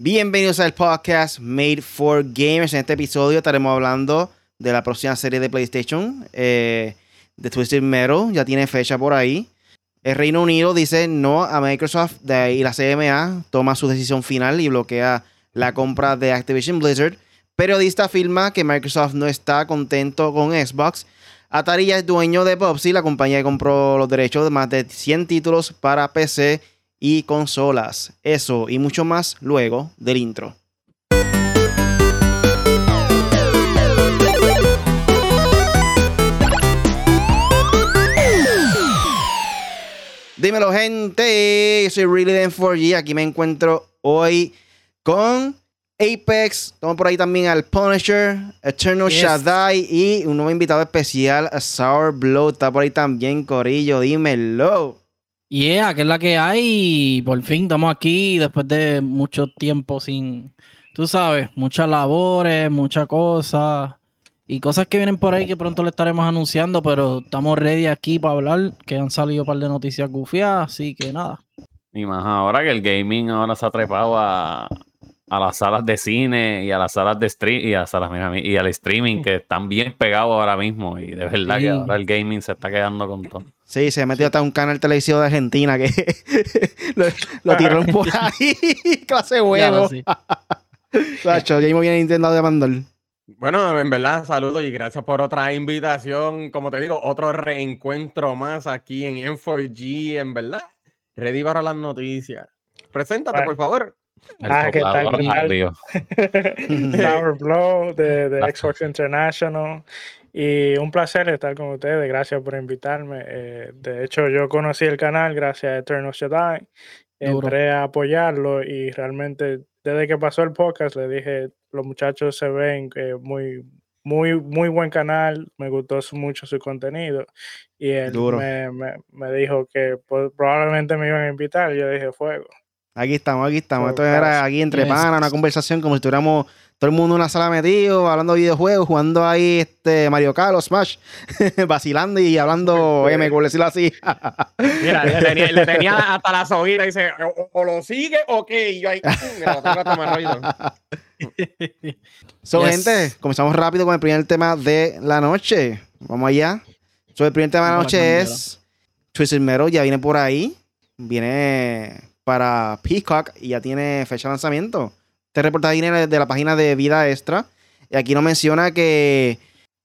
Bienvenidos al podcast Made for Gamers. En este episodio estaremos hablando de la próxima serie de PlayStation, eh, de Twisted Metal. Ya tiene fecha por ahí. El Reino Unido dice no a Microsoft y la CMA toma su decisión final y bloquea la compra de Activision Blizzard. Periodista afirma que Microsoft no está contento con Xbox. Atari ya es dueño de PUBG, la compañía que compró los derechos de más de 100 títulos para PC y consolas. Eso y mucho más luego del intro. Dímelo, gente. Yo soy Really 4G. Aquí me encuentro hoy con Apex. Estamos por ahí también al Punisher, Eternal Shaddai y un nuevo invitado especial, a Sour Blow. Está por ahí también, Corillo. Dímelo. Yeah, que es la que hay. Por fin estamos aquí después de mucho tiempo sin, tú sabes, muchas labores, muchas cosas y cosas que vienen por ahí que pronto le estaremos anunciando, pero estamos ready aquí para hablar, que han salido un par de noticias gufiadas, así que nada. Y más ahora que el gaming ahora se ha trepado a, a las salas de cine y a las salas de stream y a salas, y al streaming que están bien pegados ahora mismo y de verdad que ahora el gaming se está quedando con todo. Sí, se metió hasta un canal televisivo de Argentina que lo, lo tiró por ahí, clase huevo. Sacho, ya viene Nintendo de mandar. Bueno, en verdad, saludos y gracias por otra invitación. Como te digo, otro reencuentro más aquí en M4G, en verdad. Ready para las noticias. Preséntate, por favor. Ah, ¿qué tal? Sour Blow de, de Xbox International. Y un placer estar con ustedes. Gracias por invitarme. Eh, de hecho, yo conocí el canal gracias a Eternal Shaddai. Entré a apoyarlo y realmente desde que pasó el podcast le dije, los muchachos se ven que muy, muy, muy buen canal, me gustó mucho su contenido y él me, me, dijo que probablemente me iban a invitar y yo dije, fuego. Aquí estamos, aquí estamos. Esto era aquí entre panas, una conversación como si estuviéramos todo el mundo en una sala metido, hablando de videojuegos, jugando ahí este Mario Kart o Smash, vacilando y hablando, M, por decirlo así. Mira, le tenía, hasta la soguita y dice, o, lo sigue o qué, y yo ahí, lo tengo hasta más So, gente, comenzamos rápido con el primer tema de la noche. Vamos allá. So, el primer tema de la noche es Twisted Metal, ya viene por ahí. Viene para Peacock y ya tiene fecha de lanzamiento. Este reportaje viene de la página de Vida Extra. Y aquí nos menciona que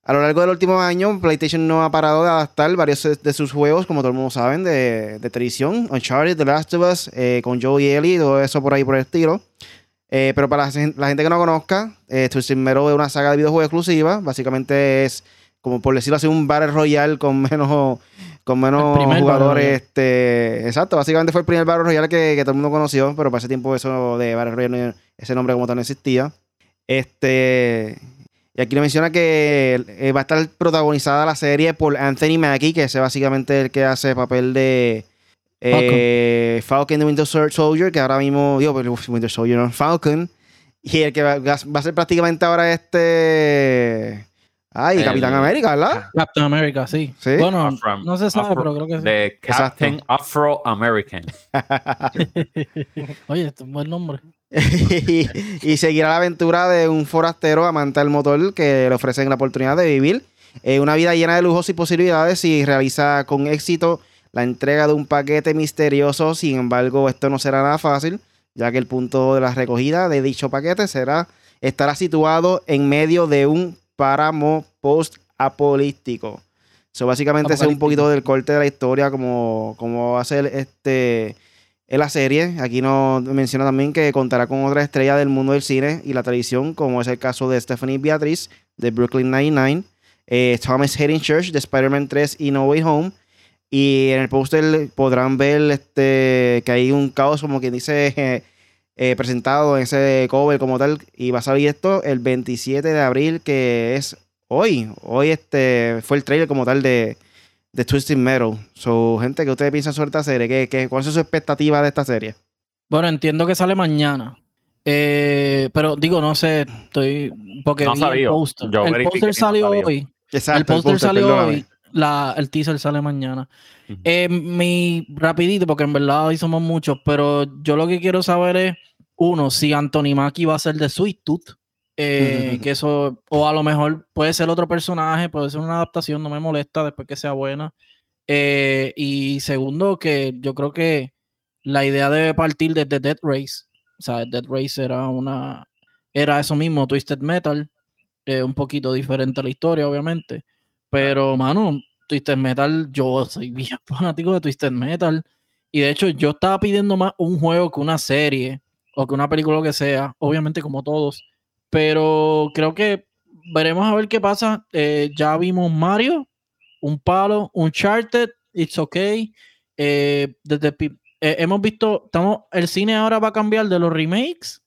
a lo largo del último año, PlayStation no ha parado de adaptar varios de sus juegos, como todo el mundo sabe, de, de televisión. Uncharted, The Last of Us, eh, con Joe y Ellie, todo eso por ahí por el estilo. Eh, pero para la, gente que no conozca, eh, Metal es una saga de videojuegos exclusiva. Básicamente es, como por decirlo así, un Battle Royale con menos con menos jugadores. Este, exacto, básicamente fue el primer Battle Royale que, que, todo el mundo conoció, pero para ese tiempo eso de Battle Royale, ese nombre como tal no existía. Este, y aquí le menciona que eh, va a estar protagonizada la serie por Anthony Mackie, que es básicamente el que hace el papel de eh, Falcon. de Winter Soldier, que ahora mismo, digo, Winter Soldier, no, Falcon. Y el que va, va a ser prácticamente ahora este Ay, Capitán América, ¿verdad? Captain America, sí. Bueno, no se sabe, pero creo que sí. De Captain Afro American. Oye, este es un buen nombre. y, seguirá la aventura de un forastero amante del motor que le ofrecen la oportunidad de vivir eh, una vida llena de lujos y posibilidades y realiza con éxito la entrega de un paquete misterioso. Sin embargo, esto no será nada fácil, ya que el punto de la recogida de dicho paquete será estará situado en medio de un páramo post-apolítico. Eso básicamente es un poquito del corte de la historia, como, como va a ser este, en la serie. Aquí nos menciona también que contará con otra estrella del mundo del cine y la televisión, como es el caso de Stephanie Beatriz de Brooklyn Nine-Nine, eh, Thomas Hayden Church de Spider-Man 3 y No Way Home. Y en el póster podrán ver este, que hay un caos, como quien dice, eh, presentado en ese cover como tal. Y va a salir esto el 27 de abril, que es hoy. Hoy este fue el trailer como tal de, de Twisted Metal. So, gente, ¿qué ustedes piensan sobre esta serie? ¿Qué, qué, cuál es su expectativa de esta serie? Bueno, entiendo que sale mañana. Eh, pero digo, no sé, estoy. Porque no el poster. el poster salió hoy. el poster, salió hoy. La, el teaser sale mañana. Eh, mi rapidito, porque en verdad hoy somos muchos, pero yo lo que quiero saber es uno, si Anthony Mackie va a ser de Sweet Tooth, eh, que eso, o a lo mejor puede ser otro personaje, puede ser una adaptación, no me molesta después que sea buena. Eh, y segundo, que yo creo que la idea debe partir desde Dead Race. O sea, Dead Race era una. Era eso mismo, Twisted Metal. Eh, un poquito diferente a la historia, obviamente. Pero, mano, Twisted Metal, yo soy bien fanático de Twisted Metal. Y de hecho, yo estaba pidiendo más un juego que una serie o que una película, que sea. Obviamente, como todos. Pero creo que veremos a ver qué pasa. Eh, ya vimos Mario, un palo, un Uncharted, It's Okay. Eh, desde eh, hemos visto, estamos, el cine ahora va a cambiar de los remakes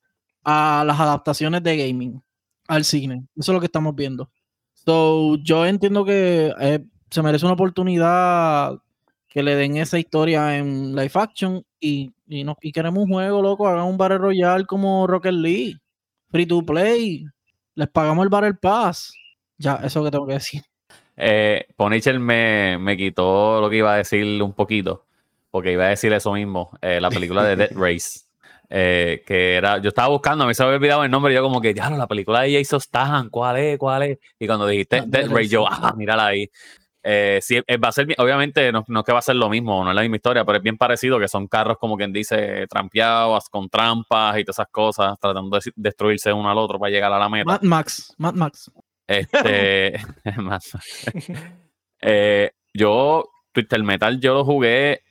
a las adaptaciones de gaming al cine. Eso es lo que estamos viendo. So, yo entiendo que se merece una oportunidad que le den esa historia en live action y, y, no, y queremos un juego, loco, hagan un Battle Royale como Rocket League, free to play, les pagamos el Battle Pass. Ya, eso es lo que tengo que decir. Eh, Ponichel me, me quitó lo que iba a decir un poquito porque iba a decir eso mismo, eh, la película de Dead Race. Eh, que era, yo estaba buscando, a mí se me había olvidado el nombre, y yo como que, ya, la película de Jason Statham, ¿cuál es? ¿Cuál es? Y cuando dijiste ah, Dead Race, yo, ah, mírala ahí. Eh, sí, va a ser, obviamente, no, no, es que va a ser lo mismo, no es la misma historia, pero es bien parecido, que son carros como quien dice, trampeados, con trampas y todas esas cosas, tratando de destruirse uno al otro para llegar a la meta. Mad Max, Mad Max. Este, yo, Twitter Metal, yo lo jugué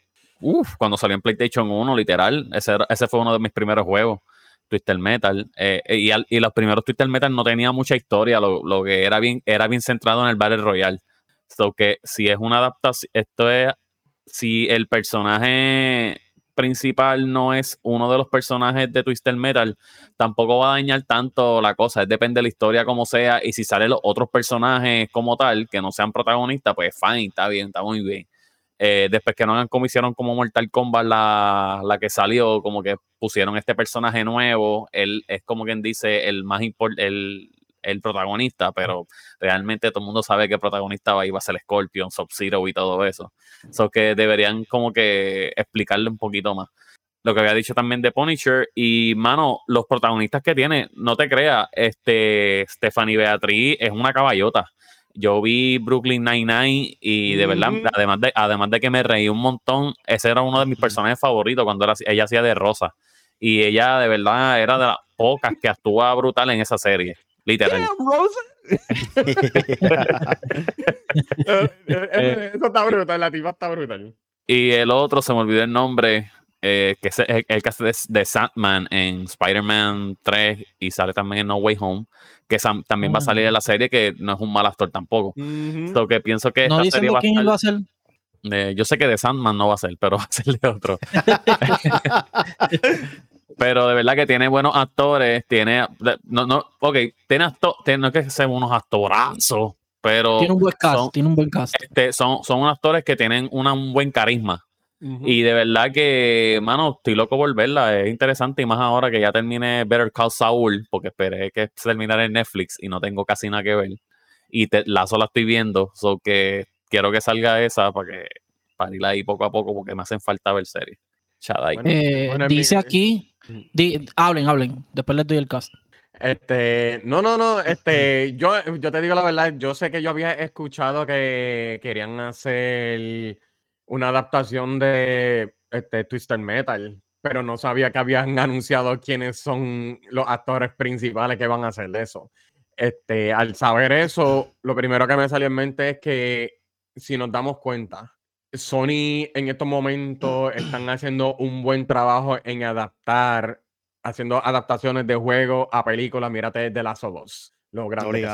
Uf, cuando salió en PlayStation 1, literal, ese, ese fue uno de mis primeros juegos, Twister Metal. Eh, y, y, los primeros Twister Metal no tenía mucha historia, lo, lo, que era bien, era bien centrado en el Battle Royale. So que si es una adaptación, esto es, si el personaje principal no es uno de los personajes de Twister Metal, tampoco va a dañar tanto la cosa. Depende de la historia como sea. Y si salen los otros personajes como tal, que no sean protagonistas, pues fine, está bien, está muy bien. Eh, después que no hagan como hicieron como Mortal Kombat la, la, que salió, como que pusieron este personaje nuevo, él es como quien dice el más importante, el, protagonista, pero realmente todo el mundo sabe que el protagonista va, iba a ser Scorpion, Sub-Zero y todo eso. Eso que deberían como que explicarle un poquito más. Lo que había dicho también de Punisher y, mano, los protagonistas que tiene, no te creas, este, Stephanie Beatriz es una caballota yo vi Brooklyn Nine-Nine y de verdad, además de, además de que me reí un montón, ese era uno de mis personajes favoritos cuando era, ella hacía de Rosa. Y ella de verdad era de las pocas que actúa brutal en esa serie. Literal. Eh, eso está brutal, la tipa está brutal. Y el otro, se me olvidó el nombre, eh, que es el, que hace de, Sandman en Spider-Man 3 y sale también en No Way Home que también va a salir en la serie, que no es un mal actor tampoco. Uh que pienso que no esta serie va quién a, va a ser. yo sé que de Sandman no va a ser, pero va a ser de otro. pero de verdad que tiene buenos actores, tiene, no, no, ok, tiene actores, no es que sean unos actorazos, pero tiene un buen cast, tiene un buen cast. Este, son, son actores que tienen un buen carisma. Y de verdad que, mano, estoy loco por verla. Es interesante y más ahora que ya termine Better Call Saul, porque esperé que se terminara en Netflix y no tengo casi nada que ver. Y la sola estoy viendo, so que quiero que salga esa para que para ir ahí poco a poco, porque me hacen falta ver series. Eh, dice aquí, hablen, hablen, después les doy el cast. Este, no, no, no, este, yo, yo te digo la verdad, yo sé que yo había escuchado que querían hacer una adaptación de este, Twister Metal, pero no sabía que habían anunciado quiénes son los actores principales que van a hacer eso. Este, al saber eso, lo primero que me salió en mente es que si nos damos cuenta, Sony en estos momentos están haciendo un buen trabajo en adaptar, haciendo adaptaciones de juegos a películas. Mírate de Last of Us lo grande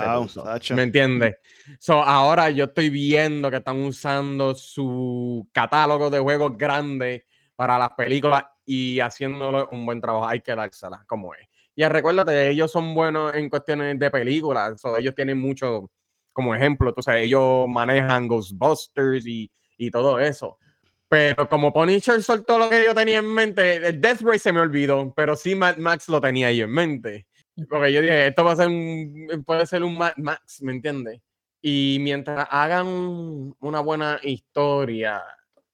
¿Me entiendes? So, ahora yo estoy viendo que están usando su catálogo de juegos grandes para las películas y haciéndolo un buen trabajo. Hay que dársela como es. Y recuérdate, ellos son buenos en cuestiones de películas. So, ellos tienen mucho como ejemplo. Entonces, ellos manejan Ghostbusters y, y todo eso. Pero como Punisher soltó lo que yo tenía en mente, el Death Ray se me olvidó, pero sí Mad Max lo tenía ahí en mente. Porque yo dije, esto va a ser un, puede ser un Max, ¿me entiendes? Y mientras hagan una buena historia,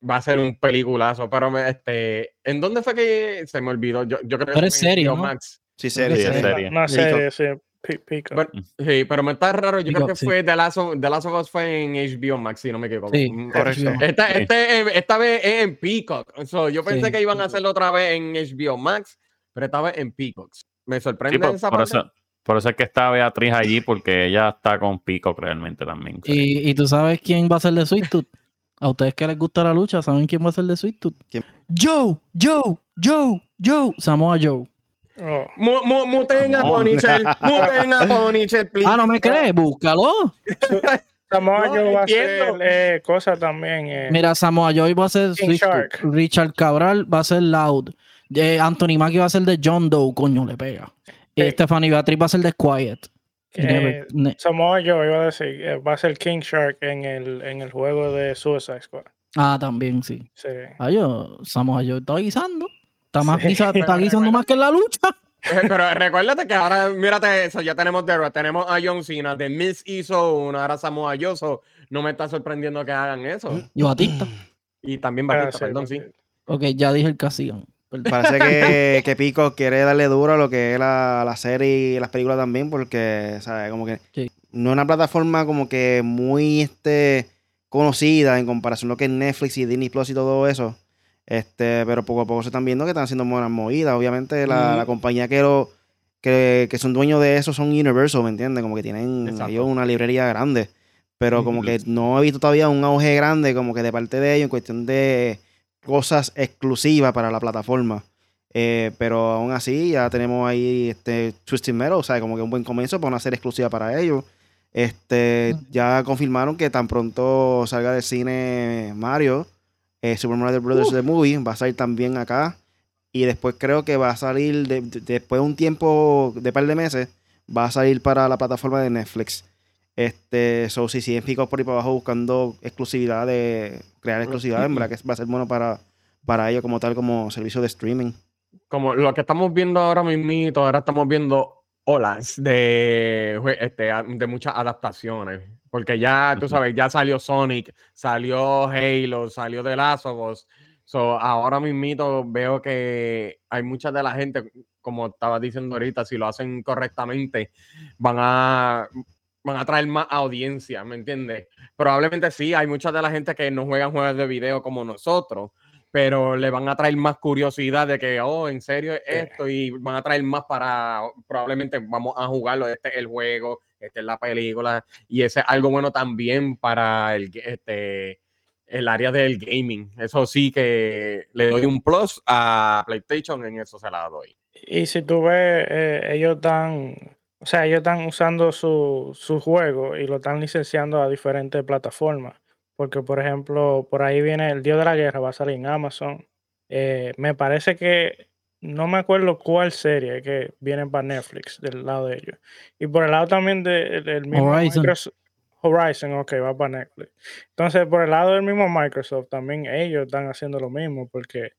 va a ser un peliculazo, pero este, ¿en dónde fue que se me olvidó? Yo, yo creo que es serio, ¿no? Max. Sí, serie, sí, serie. Una serie, sí. Pico. Pero, sí, pero me está raro. Yo creo que fue The Last, of, The Last of Us fue en HBO Max, si no me equivoco. Sí, Mm, correcto. Esta, este, esta vez es en Peacock. So, yo pensé Sí. que iban a hacerlo otra vez en HBO Max, pero esta vez en Peacock. Me Sí, sorprende por, esa por parte. eso, por eso es que está Beatriz allí, porque ella está con Pico realmente también. Y, y tú sabes quién va a ser de Sweet Tooth. A ustedes que les gusta la lucha, ¿saben quién va a ser de Sweet Tooth? ¿Quién? Joe, Joe, Joe, Joe. Samoa Joe. Oh, Mu- mu- Muten a No. Ponychel, muten a Ponychel, please. Ah, ¿no me crees? Búscalo. Samoa No, Joe va a hacer eh, cosas también. eh, Mira, Samoa Joe va a ser. Richard Cabral va a ser Loud. Eh, Anthony Mackie va a ser de John Doe. Coño, le pega. Stephanie Beatriz va a ser de Quiet. Eh, Never- ne- Samoa Joe iba a decir, eh, va a ser King Shark en el, en el juego de Suicide Squad. Ah, también, sí. Sí. Ah, yo, Samoa Joe está guisando. Está, más Sí. guisa- está guisando más que en la lucha. Eh, Pero recuérdate que ahora, mírate eso, ya tenemos The Rock, tenemos a John Cena, The Miz hizo una, ahora Samoa Joe, so no me está sorprendiendo que hagan eso. Y Batista. Y también Ah, Batista, sí, perdón, sí. Ok, ya dije el. Perdón. Parece que, que Pico quiere darle duro a lo que es la, la serie y las películas también, porque, ¿sabes? Como que Sí. no es una plataforma como que muy este, conocida en comparación a lo que es Netflix y Disney Plus y todo eso. Este, pero poco a poco se están viendo que están haciendo buenas movidas. Obviamente, la, la compañía que, lo, que, que son dueños de eso son Universal, ¿me entiendes? Como que tienen Exacto. ellos una librería grande. Pero como que no he visto todavía un auge grande como que de parte de ellos en cuestión de cosas exclusivas para la plataforma. Eh, pero aún así ya tenemos ahí este Twisted Metal, o sea, como que un buen comienzo para una serie exclusiva para ellos. Este, ya confirmaron que tan pronto salga del cine Mario, eh, Super Mario Brothers The Movie, va a salir también acá. Y después creo que va a salir, de- de- después de un tiempo, de par de meses, va a salir para la plataforma de Netflix. Este, so, si siguen picos por ahí para abajo buscando exclusividad de crear exclusividad, en verdad que va a ser bueno para, para ellos como tal, como servicio de streaming. Como lo que estamos viendo ahora mismo, ahora estamos viendo olas de, este, de muchas adaptaciones. Porque ya, tú sabes, ya salió Sonic, salió Halo, salió The Last of Us. So, ahora mismo veo que hay mucha de la gente, como estaba diciendo ahorita, si lo hacen correctamente, van a, van a traer más audiencia, ¿me entiendes? Probablemente sí, hay mucha de la gente que no juegan juegos de video como nosotros, pero le van a traer más curiosidad de que, oh, en serio es esto, y van a traer más para, probablemente vamos a jugarlo, este es el juego, esta es la película, y ese es algo bueno también para el, este, el área del gaming. Eso sí que le doy un plus a PlayStation, en eso se la doy. Y si tú ves, eh, ellos están, o sea, ellos están usando su, su juego y lo están licenciando a diferentes plataformas. Porque, por ejemplo, por ahí viene el Dios de la Guerra, va a salir en Amazon. Eh, me parece que, no me acuerdo cuál serie que viene para Netflix del lado de ellos. Y por el lado también del del mismo Horizon. Microsoft. Horizon, ok, va para Netflix. Entonces, por el lado del mismo Microsoft, también ellos están haciendo lo mismo, porque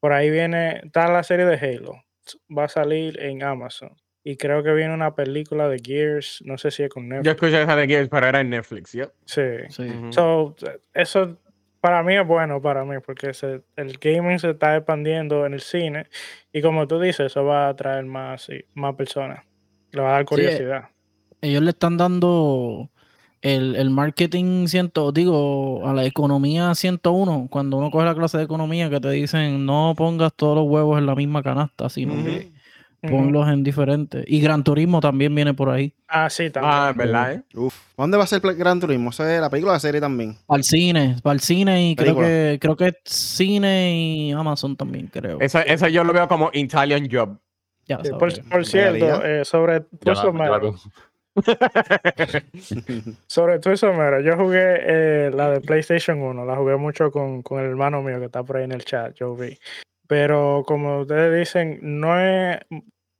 por ahí viene, está la serie de Halo, va a salir en Amazon. Y creo que viene una película de Gears, no sé si es con Yo Netflix. escuché esa de Gears, pero era en Netflix, ¿ya? Sí. Sí. So, eso para mí es bueno para mí, porque se- el gaming se está expandiendo en el cine. Y como tú dices, eso va a atraer más, sí, más personas. Le va a dar curiosidad. Ellos le están dando el, el marketing ciento, digo, a la economía 101. Cuando uno coge la clase de economía que te dicen no pongas todos los huevos en la misma canasta, sino que Ponlos en diferentes. Y Gran Turismo también viene por ahí. Ah, sí, también. Ah, ¿verdad? eh? Uf. ¿Dónde va a ser Gran Turismo? ¿Esa es la película o la serie también? Para el cine, para el cine y creo que creo que cine y Amazon también, creo. Eso, eso yo lo veo como Italian Job. Ya por, por cierto, eh, sobre la- Metal, sobre Twisted Metal, yo jugué eh, la de PlayStation 1, la jugué mucho con, con el hermano mío que está por ahí en el chat, yo vi. Pero como ustedes dicen, no es,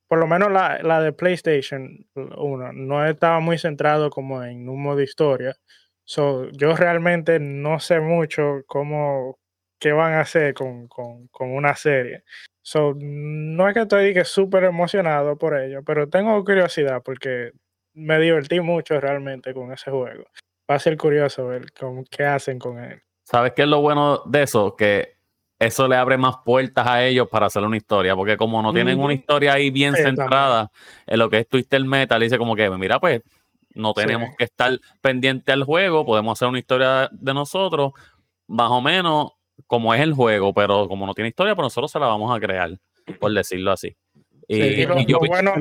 por lo menos la, la de PlayStation 1, no estaba muy centrado como en un modo historia. So, yo realmente no sé mucho cómo, qué van a hacer con, con, con una serie. So, no es que estoy que súper emocionado por ello, pero tengo curiosidad porque me divertí mucho realmente con ese juego. Va a ser curioso ver cómo, qué hacen con él. ¿Sabes qué es lo bueno de eso? Que eso le abre más puertas a ellos para hacer una historia, porque como no tienen una historia ahí bien centrada en lo que es Twister Metal, dice como que, mira, pues no tenemos que estar pendiente al juego, podemos hacer una historia de nosotros, más o menos como es el juego, pero como no tiene historia, pues nosotros se la vamos a crear, por decirlo así. Y, lo, bueno,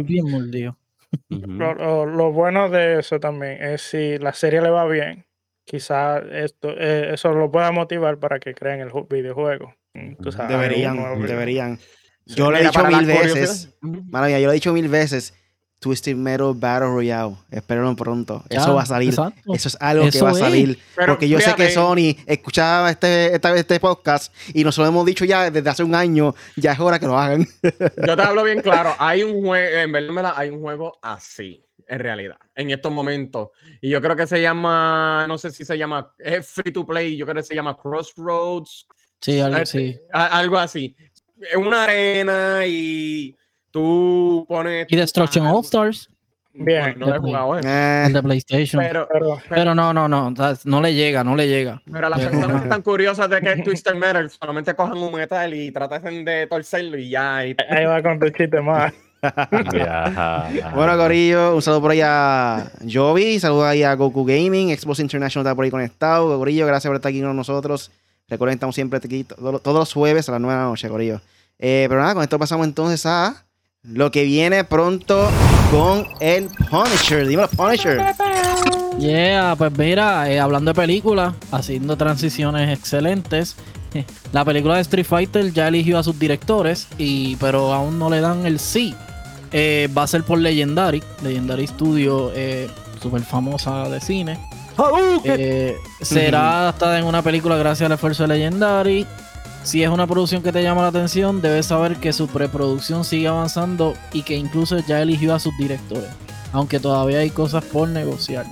lo, bueno de eso también es si la serie le va bien, quizás esto, eh, eso lo pueda motivar para que creen el videojuego. Mm, deberían, deberían. Yo le he dicho mil veces, maravilla, yo lo he dicho mil veces, Twisted Metal Battle Royale. Espérenlo pronto. eso va a salir. Eso es algo que va a salir. porque yo sé que Sony escuchaba este, este podcast y nosotros hemos dicho ya desde hace un año, ya es hora que lo hagan. yo te hablo bien claro. Hay un juego, en verdad, hay un juego así, en realidad, en estos momentos. Y yo creo que se llama, no sé si se llama, es free to play, yo creo que se llama Crossroads. Sí, algo así. Algo así. Es una arena y Tú pones. Y Destruction All Stars. Bien, no he jugado eh. El de PlayStation. Pero, pero, no, no, no. No le llega, no le llega. Pero las personas que están curiosas de que es Twister Metal solamente cojan un metal y tratan de torcerlo y ya. Ahí va con tu chiste más. bueno, Corillo, un saludo por ahí a Jovi, saludo ahí a Goku Gaming, Xbox International está por ahí conectado. Corillo, gracias por estar aquí con nosotros. Recuerden, estamos siempre aquí todos, los jueves a las 9 de la noche, Corillo. Eh, pero nada, con esto pasamos entonces a lo que viene pronto con el Punisher. Dímelo, Punisher. Yeah, pues mira, eh, hablando de películas, haciendo transiciones excelentes. La película de Street Fighter ya eligió a sus directores, y, pero aún no le dan el sí. Eh, va a ser por Legendary, Legendary Studio, eh, súper famosa de cine. Será adaptada en una película gracias al esfuerzo de Legendary. Si es una producción que te llama la atención, debes saber que su preproducción sigue avanzando y que incluso ya eligió a sus directores, aunque todavía hay cosas por negociar.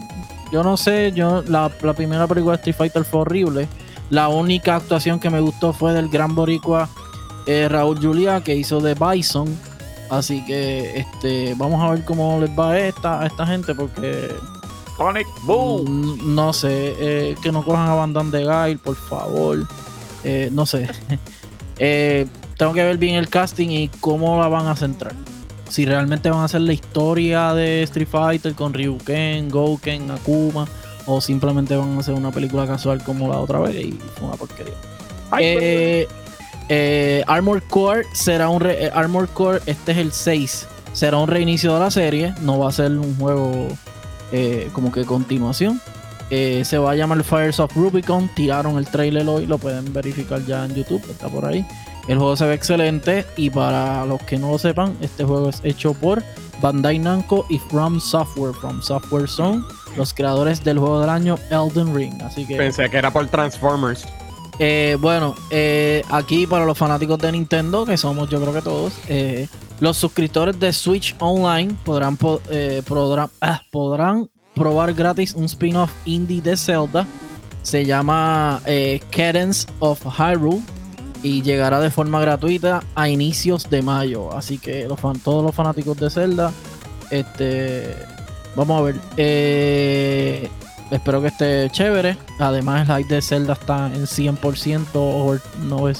Yo no sé, yo la, primera película de Street Fighter fue horrible. La única actuación que me gustó fue del gran boricua eh, Raúl Julia que hizo de Bison. Así que este vamos a ver cómo les va a esta, a esta gente porque Sonic Boom. Mm, no sé, eh, que no cojan a Bandan de Gail, por favor. Eh, no sé. Eh, tengo que ver bien el casting y cómo la van a centrar. Si realmente van a hacer la historia de Street Fighter con Ryuken, Gouken, Akuma, o simplemente van a hacer una película casual como la otra vez y fue una porquería. Eh, Armor Core será un Armor Core, este es el 6. Será un reinicio de la serie, no va a ser un juego como que continuación. Eh, se va a llamar Fires of Rubicon. Tiraron el trailer hoy, lo pueden verificar ya en YouTube, está por ahí. El juego se ve excelente y para los que no lo sepan, este juego es hecho por Bandai Namco y From Software, From Software Zone, los creadores del juego del año Elden Ring. Así que pensé que era por Transformers. Eh, bueno, eh, aquí para los fanáticos de Nintendo, que somos yo creo que todos, los suscriptores de Switch Online podrán, podrán, ah, podrán probar gratis un spin-off indie de Zelda. Se llama eh, Cadence of Hyrule y llegará de forma gratuita a inicios de mayo. Así que los todos los fanáticos de Zelda, este, vamos a ver. Eh, espero que esté chévere. Además, el hype de Zelda está en 100% over,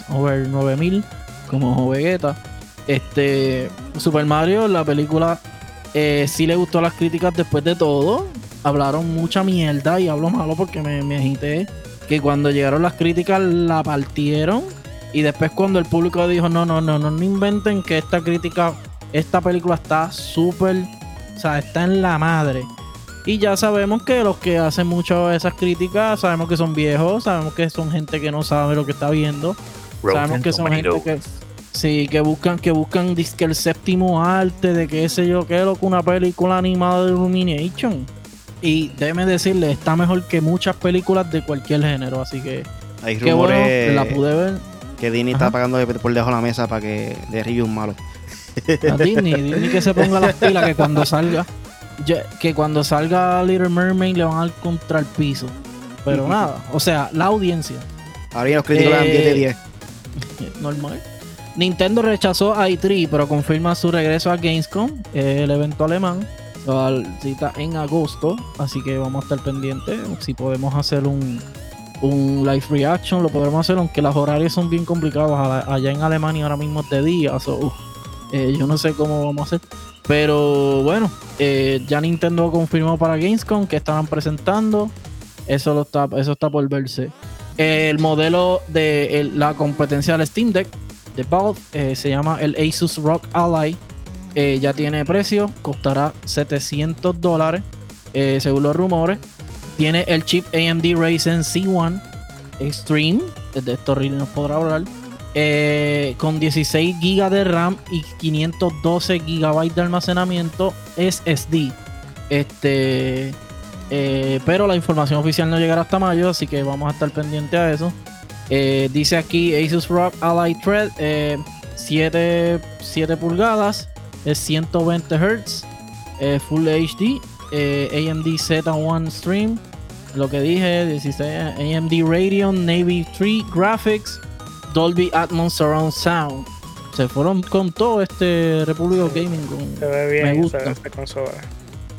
over 9000, como Vegeta. Este, Super Mario, la película, eh, sí le gustó las críticas después de todo hablaron mucha mierda y hablo malo porque me, me agité. Que cuando llegaron las críticas la partieron. Y después cuando el público dijo, no, no, no, no, no inventen que esta crítica, esta película está súper, o sea, está en la madre. Y ya sabemos que los que hacen mucho esas críticas, sabemos que son viejos, sabemos que son gente que no sabe lo que está viendo. sabemos que son gente que sí, que buscan, que buscan que el séptimo arte de qué sé yo qué, lo que una película animada de Illumination. Y déjeme decirle, está mejor que muchas películas de cualquier género. Así que. Hay rumores. la pude ver. Que Disney está pagando por debajo de la mesa para que de review malo. A Disney, Disney que se ponga las pilas que cuando salga. Que cuando salga Little Mermaid le van a dar contra el piso. Pero nada, o sea, la audiencia. Ahora los críticos le dan 10 de 10. Normal. Nintendo rechazó a E3, pero confirma su regreso a Gamescom, el evento alemán cita en agosto, así que vamos a estar pendientes si podemos hacer un un live reaction, lo podremos hacer, aunque las horarios son bien complicadas. Allá en Alemania ahora mismo es de día, eh, yo no sé cómo vamos a hacer. Pero bueno, eh, ya Nintendo confirmó para Gamescom que estaban presentando. Eso, lo está, eso está por verse. El modelo de la competencia del Steam Deck de Valve eh, se llama el Asus Rock Ally. ya tiene precio, costará 700 dólares según los rumores. Tiene el chip AMD Ryzen C1 Extreme. Desde esto Riley nos podrá hablar. Eh, con 16 GB de RAM y 512 GB de almacenamiento SSD. Este, eh, pero la información oficial no llegará hasta mayo, así que vamos a estar pendientes a eso. Eh, dice aquí Asus ROG Ally Thread 7, 7 pulgadas, es 120 Hz, Full HD AMD Z1 Stream, lo que dije, 16, AMD Radeon Navy 3 Graphics, Dolby Atmos Surround Sound. Se fueron con todo este Republic Gaming. se ve bien, me gusta.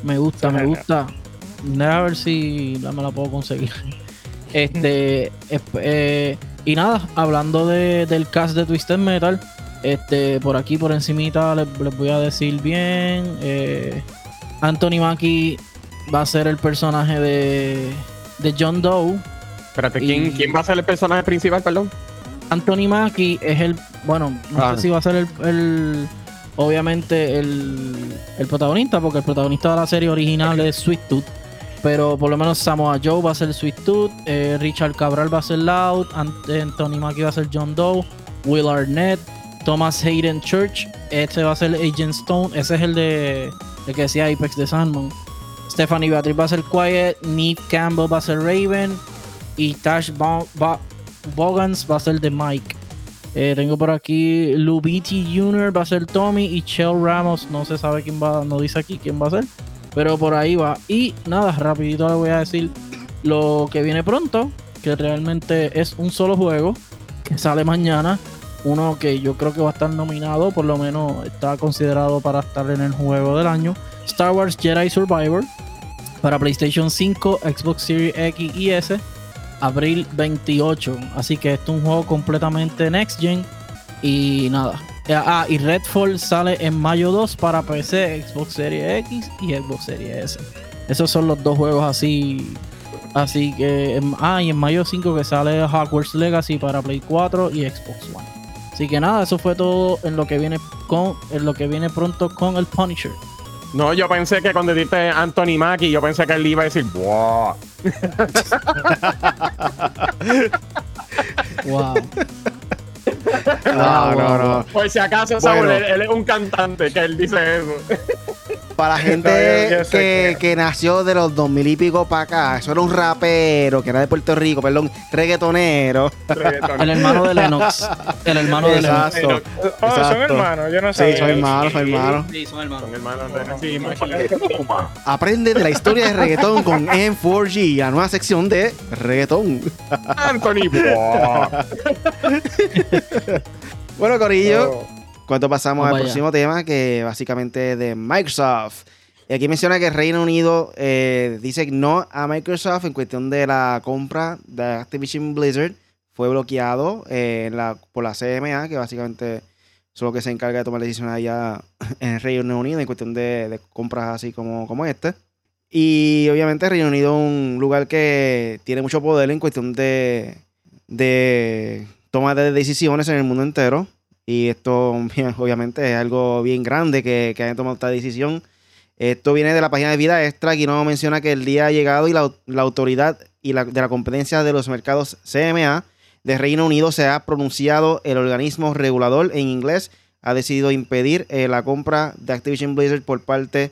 Me gusta, me gusta. A ver si me la puedo conseguir. Este, eh, y nada, hablando del cast de Twisted Metal, este, por aquí por encimita les, voy a decir bien. Eh, Anthony Mackie va a ser el personaje de, de John Doe. Espérate, ¿quién, ¿quién va a ser el personaje principal, perdón? Anthony Mackie es el, bueno, no sé si va a ser el, obviamente el, el, protagonista, porque el protagonista de la serie original es Sweet Tooth. Pero por lo menos Samoa Joe va a ser Sweet Tooth, eh, Richard Cabral va a ser Loud, Anthony Mackie va a ser John Doe, Will Arnett, Thomas Hayden Church, este va a ser Agent Stone, ese es el de el que decía Apex de Sandman. Stephanie Beatriz va a ser Quiet, Neve Campbell va a ser Raven y Tash Bogans va a ser de Mike. Eh, tengo por aquí Lubiti Jr. va a ser Tommy y Chell Ramos, no se sabe quién va, no dice aquí quién va a ser, pero por ahí va. Y nada, rapidito le voy a decir lo que viene pronto, que realmente es un solo juego que sale mañana uno que yo creo que va a estar nominado, por lo menos está considerado para estar en el juego del año. Star Wars Jedi Survivor para PlayStation 5, Xbox Series X y S, abril 28. Así que esto es un juego completamente next gen. Y nada. Ah, y Redfall sale en mayo 2 para PC, Xbox Series X y Xbox Series S. Esos son los dos juegos así. Así que. Ah, y en mayo 5 que sale Hogwarts Legacy para Play 4 y Xbox One. Así que nada, eso fue todo en lo que viene con en lo que viene pronto con el Punisher. No, yo pensé que cuando dijiste Anthony Mackie, yo pensé que él iba a decir wow. Wow. No, no, no. Por si acaso, Saúl, él, es un cantante que él dice eso. Para la gente que, que, nació de los dos mil y pico para acá, eso era un rapero que era de Puerto Rico, perdón, reggaetonero. El hermano de Lennox. El hermano de Lennox. Oh, son hermanos, yo no sé. Sí, son hermanos, son hermanos. Sí, son hermanos. Aprende de la historia de reggaetón con M4G, la nueva sección de reggaetón. Anthony. bueno, Corillo, oh. Cuando pasamos al próximo tema, que básicamente es de Microsoft. Y aquí menciona que Reino Unido eh, dice no a Microsoft en cuestión de la compra de Activision Blizzard. Fue bloqueado eh, por la CMA, que básicamente es lo que se encarga de tomar decisiones allá en el Reino Unido en cuestión de, compras así como, como este. Y obviamente Reino Unido es un lugar que tiene mucho poder en cuestión de, de toma de decisiones en el mundo entero. Y esto, obviamente, es algo bien grande que, que hayan tomado esta decisión. Esto viene de la página de Vida Extra. Aquí no menciona que el día ha llegado y la, autoridad y la, de la competencia de los mercados CMA de Reino Unido se ha pronunciado. El organismo regulador en inglés ha decidido impedir eh, la compra de Activision Blizzard por parte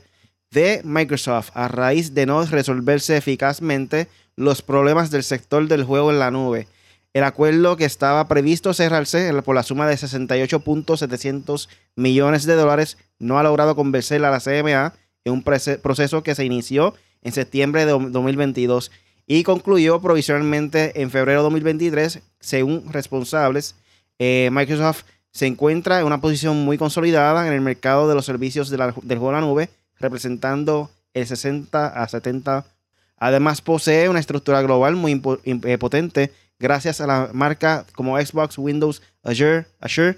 de Microsoft a raíz de no resolverse eficazmente los problemas del sector del juego en la nube. El acuerdo que estaba previsto cerrarse por la suma de 68.700 millones de dólares no ha logrado convencer a la CMA en un proceso que se inició en septiembre de 2022 y concluyó provisionalmente en febrero de 2023. Según responsables, eh, Microsoft se encuentra en una posición muy consolidada en el mercado de los servicios del juego de la nube, representando el 60 a 70 Además, posee una estructura global muy eh, potente gracias a la marca como Xbox, Windows, Azure, Azure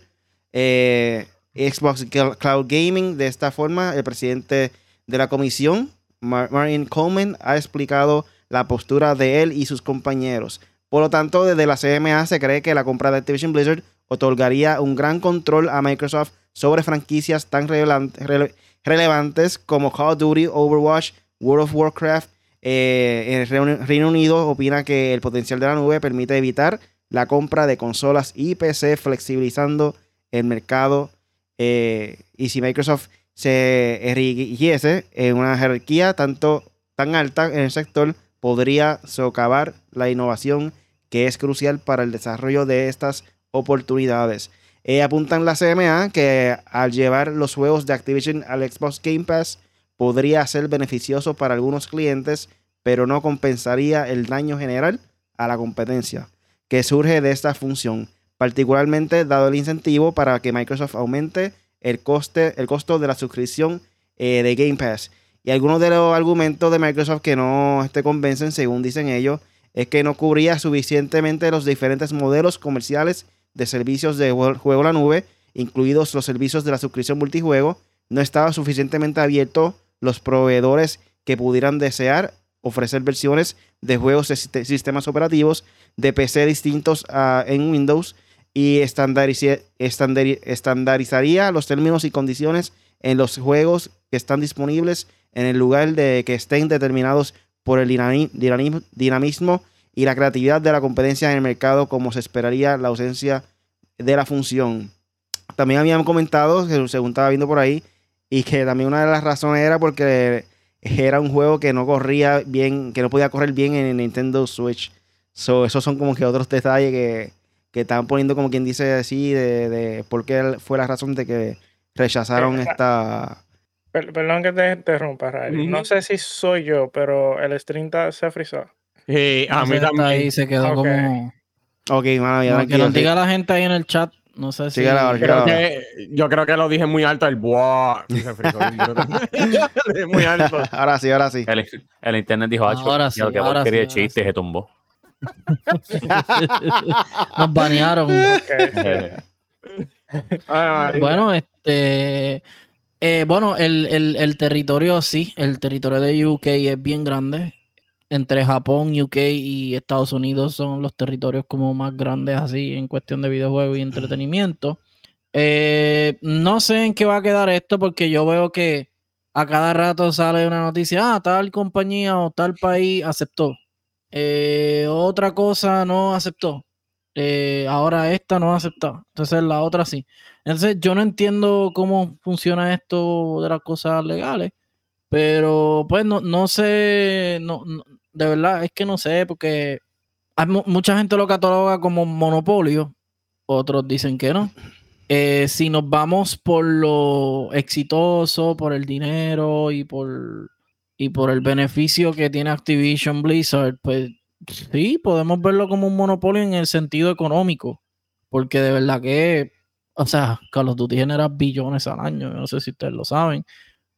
eh, Xbox Cloud Gaming. De esta forma, el presidente de la comisión, Martin Coleman, ha explicado la postura de él y sus compañeros. Por lo tanto, desde la CMA se cree que la compra de Activision Blizzard otorgaría un gran control a Microsoft sobre franquicias tan relevantes como Call of Duty, Overwatch, World of Warcraft. Eh, el Reino Unido opina que el potencial de la nube permite evitar la compra de consolas y PC, flexibilizando el mercado. Eh, y si Microsoft se erigiese en una jerarquía tanto tan alta en el sector, podría socavar la innovación que es crucial para el desarrollo de estas oportunidades. Eh, apuntan la CMA que al llevar los juegos de Activision al Xbox Game Pass podría ser beneficioso para algunos clientes, pero no compensaría el daño general a la competencia que surge de esta función, particularmente dado el incentivo para que Microsoft aumente el, coste, el costo de la suscripción eh, de Game Pass. Y algunos de los argumentos de Microsoft que no te convencen, según dicen ellos, es que no cubría suficientemente los diferentes modelos comerciales de servicios de juego a la nube, incluidos los servicios de la suscripción multijuego, no estaba suficientemente abierto los proveedores que pudieran desear ofrecer versiones de juegos de sistemas operativos de PC distintos en Windows y estandarizaría los términos y condiciones en los juegos que están disponibles en el lugar de que estén determinados por el dinamismo y la creatividad de la competencia en el mercado como se esperaría la ausencia de la función. También habían comentado, según estaba viendo por ahí, y que también una de las razones era porque era un juego que no corría bien, que no podía correr bien en Nintendo Switch. So, esos son como que otros detalles que, que estaban poniendo como quien dice así de, de por qué fue la razón de que rechazaron esta... perdón que te interrumpa, Ray. No sé si soy yo, pero el stream se frisó. Sí, a mí también. Ahí se quedó como. Ok, mano, ya que nos diga la gente ahí en el chat. No sé si. creo que, yo creo que lo dije muy alto, el buah. muy alto. Ahora sí, ahora sí. El, internet dijo, ahora sí, que ahora quería sí, chiste, se tumbó. Nos banearon. bueno, este. Eh, bueno, el, el, el territorio sí, el territorio de UK es bien grande entre Japón, UK y Estados Unidos son los territorios como más grandes así en cuestión de videojuegos y entretenimiento. Eh, no sé en qué va a quedar esto porque yo veo que a cada rato sale una noticia, ah, tal compañía o tal país aceptó. Eh, otra cosa no aceptó. Eh, ahora esta no aceptó. Entonces la otra sí. Entonces yo no entiendo cómo funciona esto de las cosas legales. Pero pues no, no sé, no, de verdad es que no sé, porque hay mucha gente lo cataloga como monopolio, otros dicen que no. Eh, si nos vamos por lo exitoso, por el dinero y por, y por el beneficio que tiene Activision Blizzard, pues sí, podemos verlo como un monopolio en el sentido económico, porque de verdad que, o sea, Call of Duty genera billones al año, no sé si ustedes lo saben.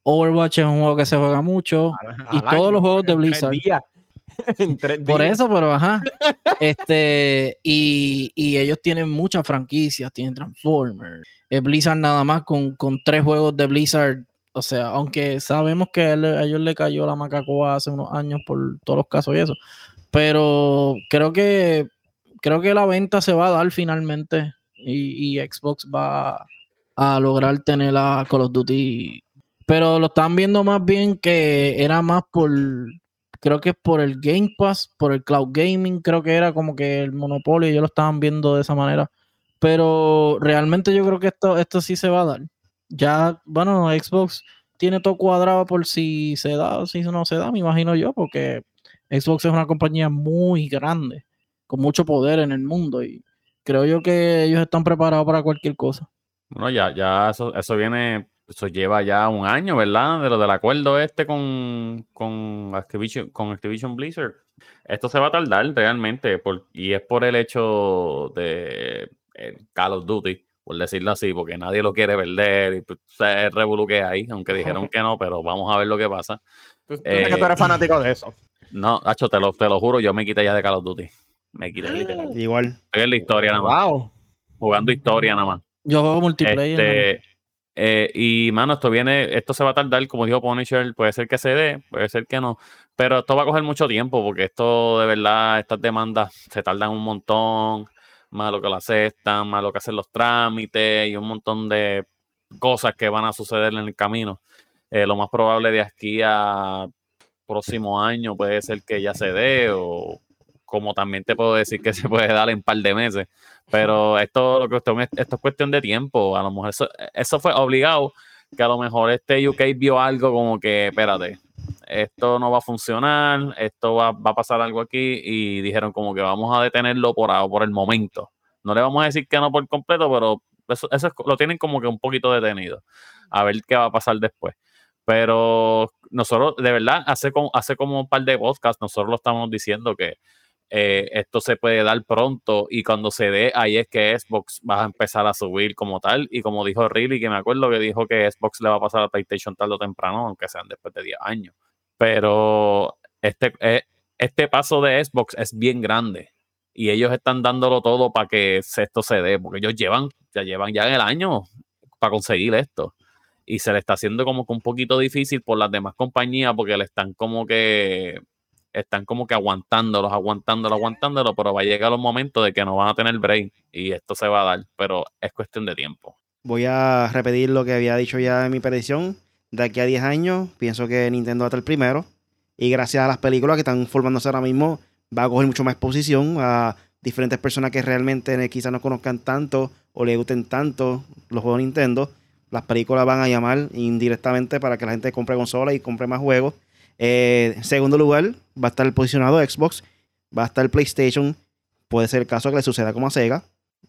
Overwatch es un juego que se juega mucho y todos los juegos de Blizzard. Por eso, pero ajá. Este, y, ellos tienen muchas franquicias, tienen Transformers. Blizzard nada más con, tres juegos de Blizzard. O sea, aunque sabemos que a ellos le cayó la macacoa hace unos años por todos los casos y eso. Pero creo que creo que la venta se va a dar finalmente. Y, y Xbox va a lograr tener la Call of Duty. Pero lo están viendo más bien que era más por creo que es por el Game Pass, por el cloud gaming, creo que era como que el monopolio, ellos lo estaban viendo de esa manera. Pero realmente yo creo que esto, esto sí se va a dar. Ya, bueno, Xbox tiene todo cuadrado por si se da o si no se da, me imagino yo, porque Xbox es una compañía muy grande, con mucho poder en el mundo y creo yo que ellos están preparados para cualquier cosa. Bueno, ya, ya eso, eso viene eso lleva ya un año, ¿verdad? De lo del acuerdo este con, con, Activision, con Activision Blizzard. Esto se va a tardar realmente, y es por el hecho de Call of Duty, por decirlo así, porque nadie lo quiere perder y pues, se revoluque ahí, aunque dijeron que no, pero vamos a ver lo que pasa. Tú, que tú eres eh, fanático de eso. No, Hacho, te lo, te lo juro, yo me quité ya de Call of Duty. Me quité literal. Igual. Estoy en la historia nada más. Wow. Jugando historia nada más. Yo juego multiplayer. Este, eh, y mano, esto viene, esto se va a tardar, como dijo Punisher, puede ser que se dé, puede ser que no, pero esto va a coger mucho tiempo porque esto de verdad, estas demandas se tardan un montón, más lo que lo aceptan, más lo que hacen los trámites y un montón de cosas que van a suceder en el camino. Eh, lo más probable de aquí a próximo año puede ser que ya se dé o como también te puedo decir que se puede dar en un par de meses. Pero esto, lo que esto es cuestión de tiempo. A lo mejor eso, fue obligado, que a lo mejor este UK vio algo como que, espérate, esto no va a funcionar, esto va, a pasar algo aquí y dijeron como que vamos a detenerlo por, por el momento. No le vamos a decir que no por completo, pero eso, eso lo tienen como que un poquito detenido. A ver qué va a pasar después. Pero nosotros, de verdad, hace como, hace como un par de podcasts, nosotros lo estamos diciendo que eh, esto se puede dar pronto y cuando se dé, ahí es que Xbox va a empezar a subir como tal. Y como dijo Riley, que me acuerdo que dijo que Xbox le va a pasar a PlayStation tarde o temprano, aunque sean después de 10 años. Pero este, eh, este paso de Xbox es bien grande y ellos están dándolo todo para que esto se dé, porque ellos llevan, ya llevan ya el año para conseguir esto. Y se le está haciendo como que un poquito difícil por las demás compañías porque le están como que están como que aguantándolos, aguantándolo, aguantándolo, pero va a llegar un momento de que no van a tener break y esto se va a dar, pero es cuestión de tiempo. Voy a repetir lo que había dicho ya en mi predicción. De aquí a 10 años, pienso que Nintendo va a estar el primero. Y gracias a las películas que están formándose ahora mismo, va a coger mucho más exposición a diferentes personas que realmente quizás no conozcan tanto o le gusten tanto los juegos de Nintendo. Las películas van a llamar indirectamente para que la gente compre consolas y compre más juegos. Eh, segundo lugar, va a estar posicionado Xbox, va a estar PlayStation. Puede ser el caso que le suceda como a Sega,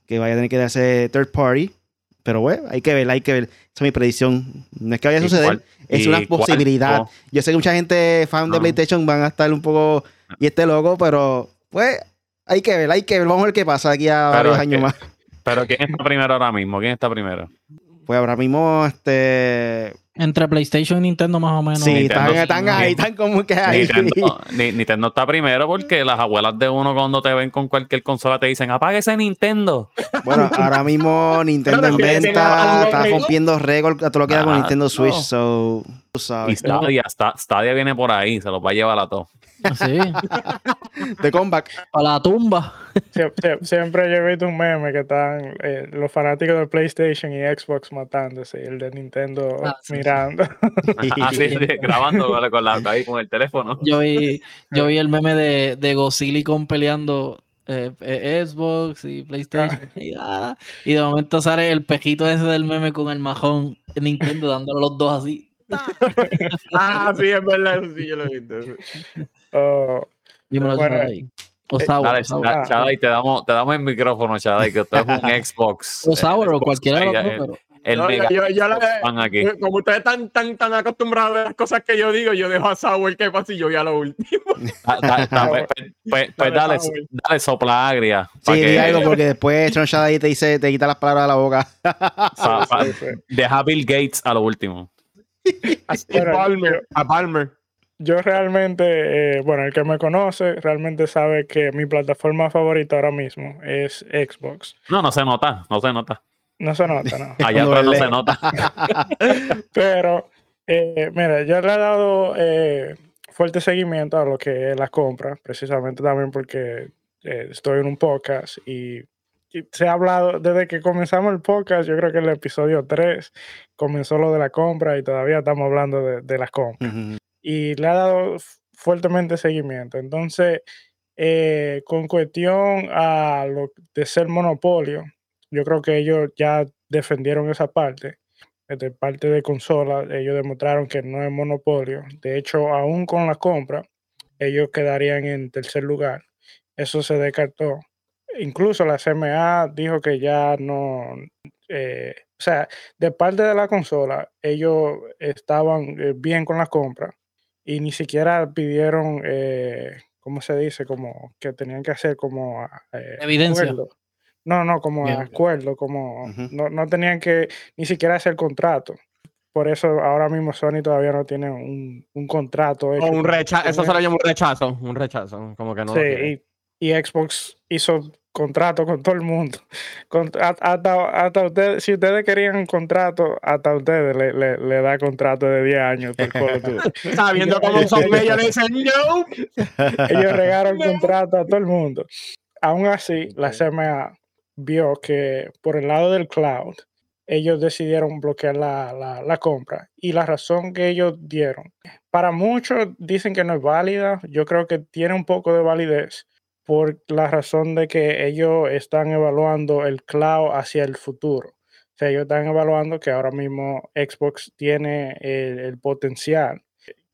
que vaya a tener que darse third party. Pero bueno, hay que ver, hay que ver. Esa es mi predicción. No es que vaya a suceder, es una posibilidad. Yo sé que mucha gente fan de ah. PlayStation van a estar un poco y este loco, pero pues hay que ver, hay que ver. Vamos a ver qué pasa aquí a varios años más. Pero ¿quién está primero ahora mismo? ¿Quién está primero? Pues ahora mismo, este. Entre PlayStation y Nintendo, más o menos. Sí, están, están, ahí, están como que ahí. Nintendo, Nintendo, está primero porque las abuelas de uno, cuando te ven con cualquier consola, te dicen: apague ese Nintendo. Bueno, ahora mismo Nintendo en venta está rompiendo récord a todo lo que da con Nintendo Switch. So, Y Stadia, Stadia viene por ahí, se los va a llevar a todos. Sí. De comeback. A la tumba. siempre yo he visto un meme que están eh, los fanáticos de PlayStation y Xbox matándose y el de Nintendo ah, mirando. Ah, grabando con, la, ahí, con el teléfono. Yo vi, yo vi el meme de, de Gosilicon peleando eh, eh, Xbox y PlayStation. Ah. Y, de momento sale el pejito ese del meme con el majón Nintendo dándole los dos así. ah, sí, es verdad, sí, yo lo he visto. Oh, Dímelo, bueno, Osaur, Dale, te damos, te damos el micrófono, Chadai, que esto es un Xbox. O Sour, o cualquiera de los dos, el no, mega yo, yo, aquí. Eh, como ustedes están tan, tan acostumbrados a las cosas que yo digo, yo dejo a Sauer que pasa y yo voy a lo último. pues, pues, pues dale, dale sopla agria. Sí, que... algo porque después Chadai te dice, te quita las palabras de la boca. Deja Bill Gates a lo último. a Palmer. A Palmer yo realmente, eh, bueno, el que me conoce realmente sabe que mi plataforma favorita ahora mismo es Xbox. No, no se nota, no se nota. No se nota, no. Allá atrás no se nota. Pero, eh, mira, yo le he dado eh, fuerte seguimiento a lo que es la compra, precisamente también porque estoy en un podcast y, se ha hablado, desde que comenzamos el podcast, yo creo que el episodio 3 comenzó lo de la compra y todavía estamos hablando de, de las compras y le ha dado fuertemente seguimiento. Entonces, eh, con cuestión a lo de ser monopolio, yo creo que ellos ya defendieron esa parte. De parte de consola, ellos demostraron que no es monopolio. De hecho, aún con la compra, ellos quedarían en tercer lugar. Eso se descartó. Incluso la CMA dijo que ya no, eh, o sea, de parte de la consola, ellos estaban eh, bien con la compra y ni siquiera pidieron, eh, ¿cómo se dice? Como que tenían que hacer como... Eh, Evidencia. No, no, como acuerdo, como no, no, tenían que ni siquiera hacer contrato. por eso ahora mismo Sony todavía no tiene un, un contrato. Hecho un rechazo, eso se lo llama un rechazo, un rechazo, como que no. Sí, y, y, Xbox hizo contrato con todo el mundo. hasta, hasta ustedes, si ustedes querían un contrato, hasta ustedes le, le, le da contrato de 10 años Sabiendo cómo son ellos, le dicen no. Ellos regaron contrato a todo el mundo. Aún así, la CMA vio que por el lado del cloud, ellos decidieron bloquear la, la, la, compra. Y la razón que ellos dieron, para muchos dicen que no es válida, yo creo que tiene un poco de validez por la razón de que ellos están evaluando el cloud hacia el futuro. O sea, ellos están evaluando que ahora mismo Xbox tiene el, potencial.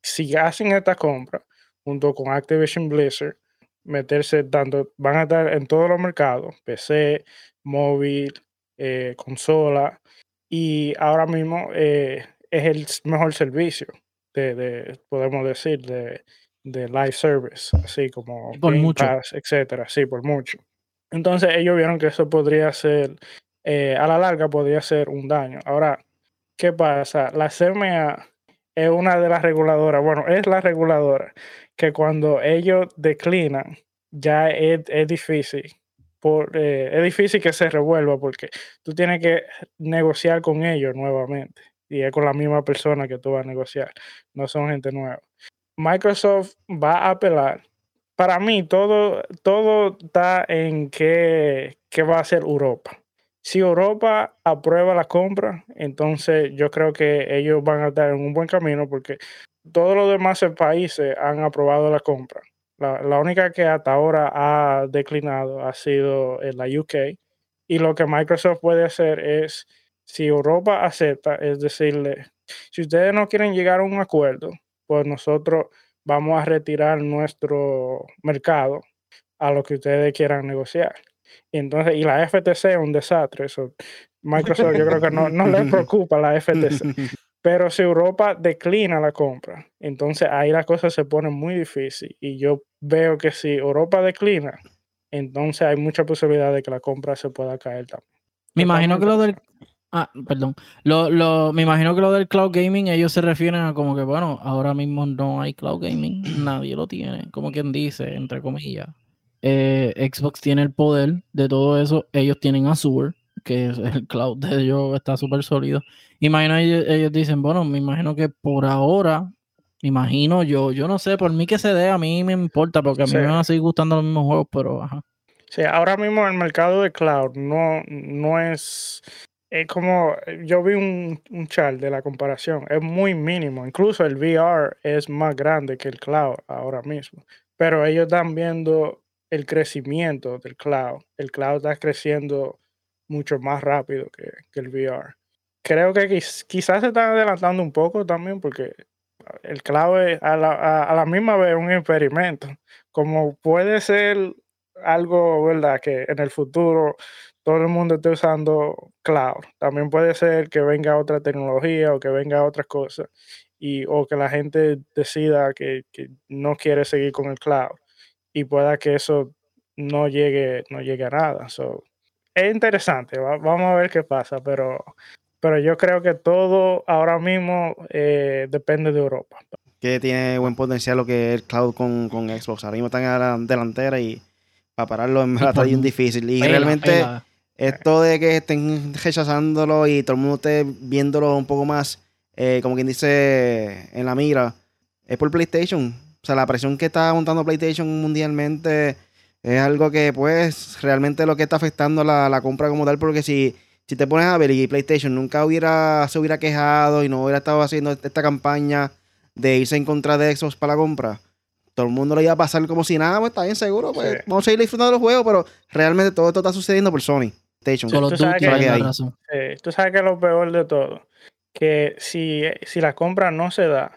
Si hacen esta compra junto con Activision Blizzard, meterse tanto, van a estar en todos los mercados, PC, móvil, eh, consola, y ahora mismo eh, es el mejor servicio de, de podemos decir, de, de, live service, así como por mucho. etcétera, sí, por mucho. Entonces ellos vieron que eso podría ser, eh, a la larga podría ser un daño. Ahora, ¿qué pasa? La CMA es una de las reguladoras, bueno, es la reguladora que cuando ellos declinan, ya es, es difícil. Por, eh, es difícil que se revuelva porque tú tienes que negociar con ellos nuevamente y es con la misma persona que tú vas a negociar, no son gente nueva. Microsoft va a apelar. Para mí, todo, todo está en qué, qué va a hacer Europa. Si Europa aprueba la compra, entonces yo creo que ellos van a estar en un buen camino porque todos los demás países han aprobado la compra. La, la, única que hasta ahora ha declinado ha sido en la UK. Y lo que Microsoft puede hacer es, si Europa acepta, es decirle, si ustedes no quieren llegar a un acuerdo, pues nosotros vamos a retirar nuestro mercado a lo que ustedes quieran negociar. Y entonces, y la FTC es un desastre. Eso, Microsoft yo creo que no, no le preocupa la FTC. Pero si Europa declina la compra, entonces ahí la cosa se pone muy difícil. Y yo veo que si Europa declina, entonces hay mucha posibilidad de que la compra se pueda caer también. Me imagino que lo del. Ah, perdón. Lo, lo, me imagino que lo del cloud gaming, ellos se refieren a como que, bueno, ahora mismo no hay cloud gaming, nadie lo tiene, como quien dice, entre comillas. Eh, Xbox tiene el poder de todo eso, ellos tienen Azure, que es el cloud de ellos está súper sólido. Imagino ellos, ellos, dicen, bueno, me imagino que por ahora, imagino yo, yo no sé, por mí que se dé, a mí me importa, porque a mí Sí. me van a seguir gustando los mismos juegos, pero ajá. Sí, ahora mismo el mercado de cloud no, no es, es como, yo vi un, un chart de la comparación, es muy mínimo, incluso el VR es más grande que el cloud ahora mismo, pero ellos están viendo el crecimiento del cloud, el cloud está creciendo mucho más rápido que, que el VR. Creo que quiz- quizás se están adelantando un poco también porque el cloud es a la, a la misma vez un experimento, como puede ser algo, ¿verdad? Que en el futuro todo el mundo esté usando cloud. También puede ser que venga otra tecnología o que venga otra cosa y o que la gente decida que, que no quiere seguir con el cloud y pueda que eso no llegue, no llegue a nada. So, es interesante, va- vamos a ver qué pasa, pero, pero yo creo que todo ahora mismo eh, depende de Europa. que tiene buen potencial lo que es el cloud con, con Xbox. Ahora mismo están en la delantera y para pararlo en verdad está bien difícil. Y Pela, realmente pela. Esto de que estén rechazándolo y todo el mundo esté viéndolo un poco más, eh, como quien dice, en la mira, es por PlayStation. O sea, la presión que está montando PlayStation mundialmente es algo que, pues, realmente lo que está afectando la, la compra como tal, porque si, si te pones a ver y PlayStation nunca hubiera, se hubiera quejado y no hubiera estado haciendo esta campaña de irse en contra de Xbox para la compra, todo el mundo lo iba a pasar como si nada, pues está bien seguro, pues Sí. vamos a seguir disfrutando de los juegos, pero realmente todo esto está sucediendo por Sony. PlayStation. Solo Tú tú sabes que hay. razón. Eh, tú sabes que es lo peor de todo, que si, si la compra no se da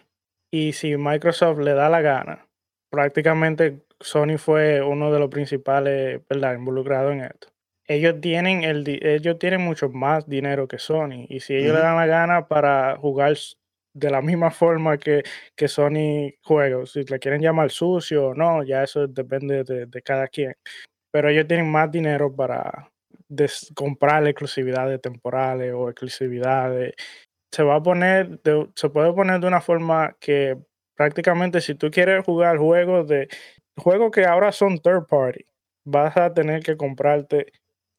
y si Microsoft le da la gana, prácticamente Sony fue uno de los principales ¿verdad? involucrados en esto. Ellos tienen, el, di- ellos tienen mucho más dinero que Sony y si ellos le Ujú. dan la gana para jugar de la misma forma que, que Sony juega, si le quieren llamar sucio o no, ya eso depende de, de cada quien. Pero ellos tienen más dinero para des- comprar exclusividades temporales o exclusividades se va a poner, se puede poner de una forma que prácticamente si tú quieres jugar juegos de juegos que ahora son third party, vas a tener que comprarte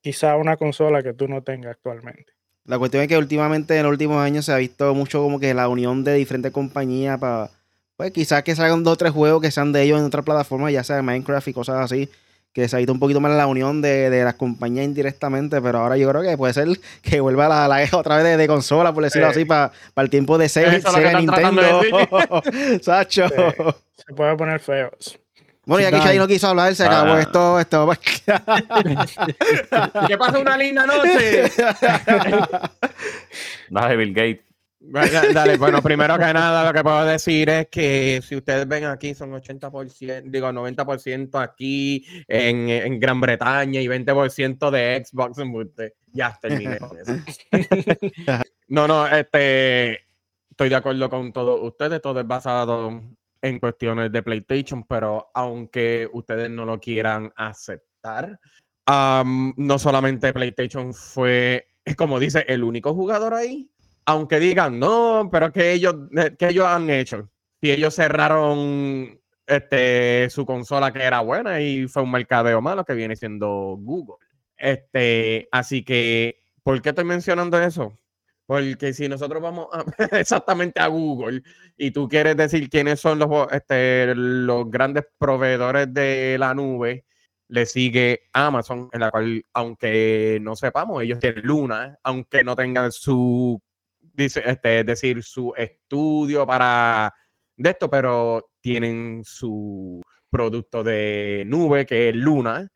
quizá una consola que tú no tengas actualmente. La cuestión es que últimamente en los últimos años se ha visto mucho como que la unión de diferentes compañías para, pues quizás que salgan dos o tres juegos que sean de ellos en otras plataformas, ya sea Minecraft y cosas así, que se ha visto un poquito más la unión de, las compañías indirectamente, pero ahora yo creo que puede ser que vuelva la, la otra vez de, consola, por decirlo así, para el tiempo de Sega, Nintendo. Sacho. Se puede poner feos. Bueno, ya que Shadi no quiso hablar, se acabó ah. esto. esto. ¿Qué pasa una linda noche? Dale, Bill Gates. Dale, bueno, primero que nada, lo que puedo decir es que si ustedes ven aquí, son 80%, digo 90% aquí en, en, Gran Bretaña y 20% de Xbox en Ya terminé con eso. no, no, este, estoy de acuerdo con todos ustedes, todo es basado en cuestiones de PlayStation, pero aunque ustedes no lo quieran aceptar, no solamente PlayStation fue, como dice, el único jugador ahí, aunque digan, no, pero que ellos, eh, que ellos han hecho. Si ellos cerraron este, su consola que era buena y fue un mercadeo malo que viene siendo Google. Este, así que, ¿por qué estoy mencionando eso? Porque si nosotros vamos exactamente a Google y tú quieres decir quiénes son los, este, los grandes proveedores de la nube, le sigue Amazon, en la cual, aunque no sepamos, ellos tienen Luna, aunque no tengan su, dice, este, decir, su estudio para de esto, pero tienen su producto de nube, que es Luna,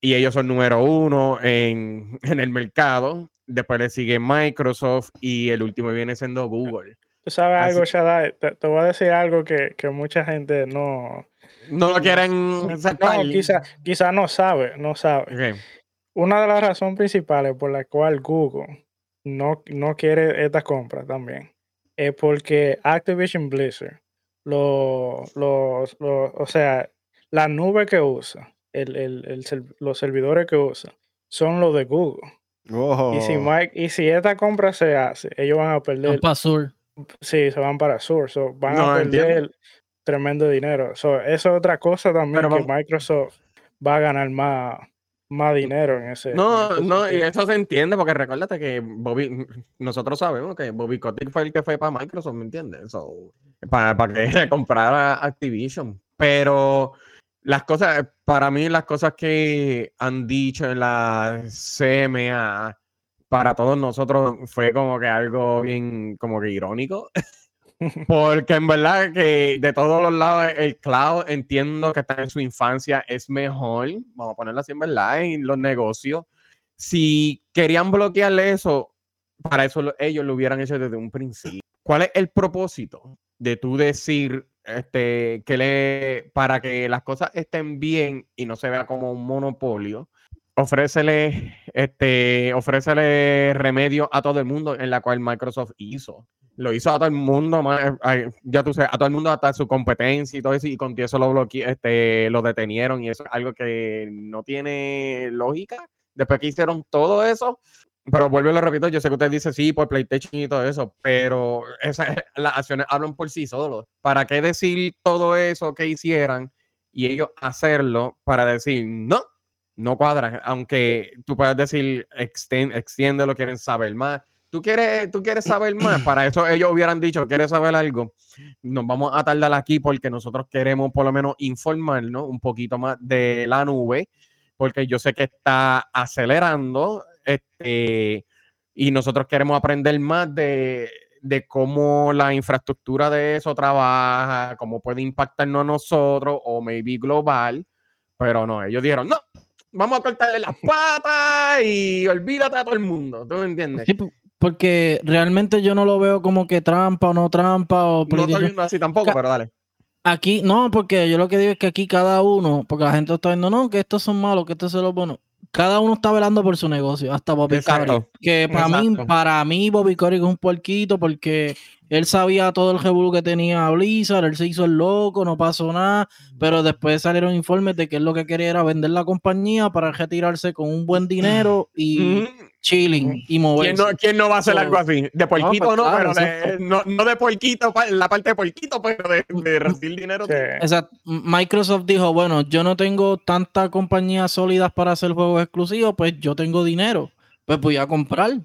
y ellos son número uno en, en el mercado después le sigue Microsoft y el último viene siendo Google. Tú sabes algo, Shadai, te, voy a decir algo que, mucha gente no... No lo quieren No, quizá, quizá no sabe, no sabe. Una de las razones principales por la cual Google no, no quiere esta compra también es porque Activision Blizzard, lo, o sea, la nube que usa, los servidores que usa, son los de Google. Y, si Mike, y si esta compra se hace, ellos van a perder. para Sur. Sí, se van para Sur. van a perder tremendo dinero. eso es otra cosa también que Microsoft va a ganar más, más dinero en ese. No, no, y eso se entiende porque recuérdate que Bobby, nosotros sabemos que Bobby Kotick fue el que fue para Microsoft, ¿me entiendes? para, para que comprara Activision. Pero las cosas, para mí, las cosas que han dicho en la CMA, para todos nosotros fue como que algo bien, como que irónico. Porque en verdad que de todos los lados el cloud entiendo que está en su infancia es mejor, vamos a ponerlo así en verdad, en los negocios. Si querían bloquearle eso, para eso ellos lo hubieran hecho desde un principio. ¿Cuál es el propósito de tú decir este, que le, para que las cosas estén bien y no se vea como un monopolio, ofrécele, este, ofrécele remedio a todo el mundo en la cual Microsoft hizo. Lo hizo a todo el mundo, eh, ya tú sabes, a todo el mundo hasta su competencia y todo eso, y con eso lo bloque, este, lo detenieron, y eso es algo que no tiene lógica. Después que hicieron todo eso, pero vuelvo y lo repito, yo sé que usted dice sí por PlayStation y todo eso, pero esas, las acciones hablan por sí solos. ¿Para qué decir todo eso que hicieran y ellos hacerlo para decir no? No cuadra, aunque tú puedas decir extiende, lo quieren saber más. ¿Tú quieres, tú quieres saber más, para eso ellos hubieran dicho, ¿quieres saber algo? Nos vamos a tardar aquí porque nosotros queremos por lo menos informarnos un poquito más de la nube, porque yo sé que está acelerando este, y nosotros queremos aprender más de, cómo la infraestructura de eso trabaja, cómo puede impactarnos a nosotros o maybe global, pero no, ellos dijeron, no, vamos a cortarle las patas y olvídate a todo el mundo, ¿tú me entiendes? porque realmente yo no lo veo como que trampa o no trampa o... No estoy viendo así tampoco, pero dale. Aquí, no, porque yo lo que digo es que aquí cada uno, porque la gente está viendo, no, que estos son malos, que estos son los buenos cada uno está velando por su negocio, hasta Bobby Exacto. Que para mí, para mí, Bobby es un puerquito porque él sabía todo el revuelo que tenía Blizzard, él se hizo el loco, no pasó nada, pero después salieron informes de que él lo que quería era vender la compañía para retirarse con un buen dinero y, chilling y moverse. ¿Quién no, quién no va a hacer algo así? De porquito pues no, claro, pero de, no, no de porquito, la parte de porquito, pero de, de recibir dinero. Sí. sí. Exacto. Microsoft dijo, bueno, yo no tengo tantas compañías sólidas para hacer juegos exclusivos, pues yo tengo dinero, pues voy a comprar.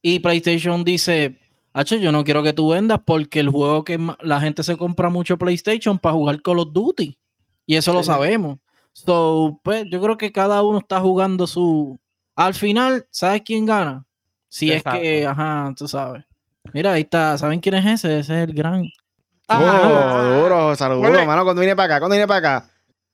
Y PlayStation dice, Hacho, yo no quiero que tú vendas porque el juego que la gente se compra mucho PlayStation para jugar Call of Duty. Y eso lo sabemos. So, pues yo creo que cada uno está jugando su... Al final, ¿sabes quién gana? Si es que, ajá, tú sabes. Mira, ahí está. ¿Saben quién es ese? Ese es el gran... Oh, duro, saludos, Ponle- mano. Cuando viene para acá, cuando viene para acá.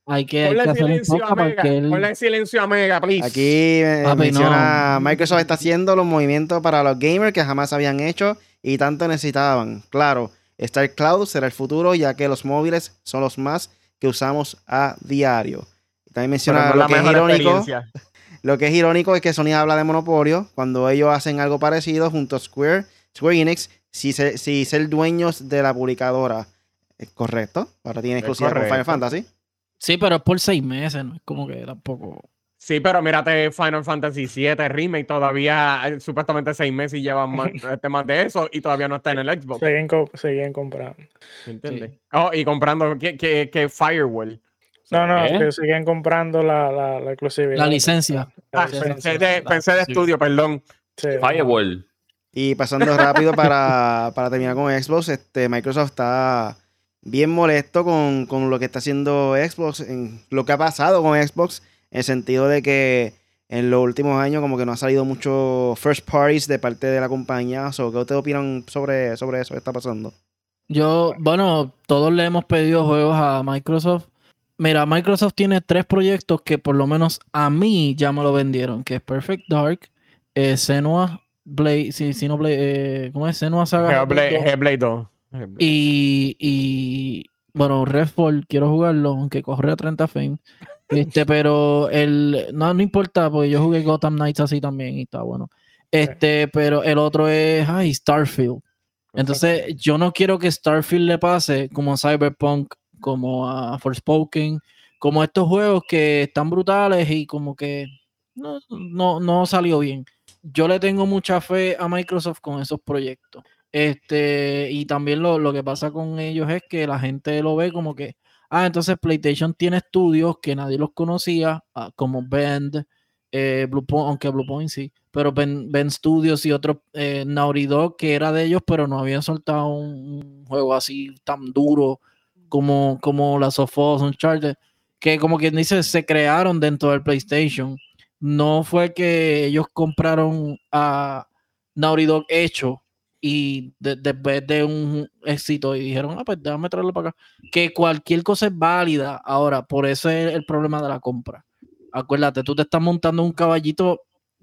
Hay que, hay Ponle que hacer un silencio a Mega. él... Ponle silencio a Mega, please. Aquí eh, Papi, menciona no. Microsoft está haciendo los movimientos para los gamers que jamás habían hecho y tanto necesitaban. Claro, Star Cloud será el futuro ya que los móviles son los más que usamos a diario. También menciona no lo que es irónico. Lo que es irónico es que Sony habla de monopolio cuando ellos hacen algo parecido junto a Square, Square Enix, si, se, si ser dueños de la publicadora. ¿Es correcto? Ahora tiene exclusiva con Final. Fantasy. Sí, pero es por seis meses, no es como que tampoco. Sí, pero mírate Final Fantasy VII Remake, todavía eh, supuestamente seis meses y llevan más, este, más de eso y todavía no está en el Xbox. Siguen, co- siguen comprando. ¿Entiendes? Oh, y comprando que, que, que Firewall. No, no, ¿Eh? que siguen comprando la, la, la exclusividad. La licencia. La Ah, licencia. pensé de, pensé de Sí. estudio, perdón. Sí. Firewall. Y pasando rápido para, para terminar con Xbox, este, Microsoft está bien molesto con, con lo que está haciendo Xbox, en lo que ha pasado con Xbox, en el sentido de que en los últimos años como que no ha salido mucho first parties de parte de la compañía. So, ¿Qué ustedes opinan sobre, sobre eso que está pasando? Yo, bueno, todos le hemos pedido juegos a Microsoft. Mira, Microsoft tiene tres proyectos que por lo menos a mí ya me lo vendieron, que es Perfect Dark, eh, Senua, Blade, sí, sí, no Blade, eh, ¿cómo es? Senua Saga Hellblade, 2, Hellblade 2. Hellblade. y, y, bueno, Redfall, quiero jugarlo, aunque corre a 30 frames. Este, pero el, no, no importa, porque yo jugué Gotham Knights así también y está bueno. Este, pero el otro es, ay, Starfield. Entonces, yo no quiero que Starfield le pase como a Cyberpunk, como a Forspoken, como a estos juegos que están brutales y como que no, no, no salió bien. Yo le tengo mucha fe a Microsoft con esos proyectos. Este, y también lo, lo que pasa con ellos es que la gente lo ve como que, ah, entonces PlayStation tiene estudios que nadie los conocía, ah, como Bend, eh, Bluepoint, aunque Bluepoint sí, pero Ben, Ben Studios y otros, eh, Naughty Dog, que era de ellos, pero no habían soltado un, un juego así tan duro como, como las of Us, Uncharted, que como quien dice, se crearon dentro del PlayStation. No fue que ellos compraron a Naughty Dog hecho y de- después de un éxito y dijeron, ah, pues déjame traerlo para acá. Que cualquier cosa es válida. Ahora, por eso es el problema de la compra. Acuérdate, tú te estás montando un caballito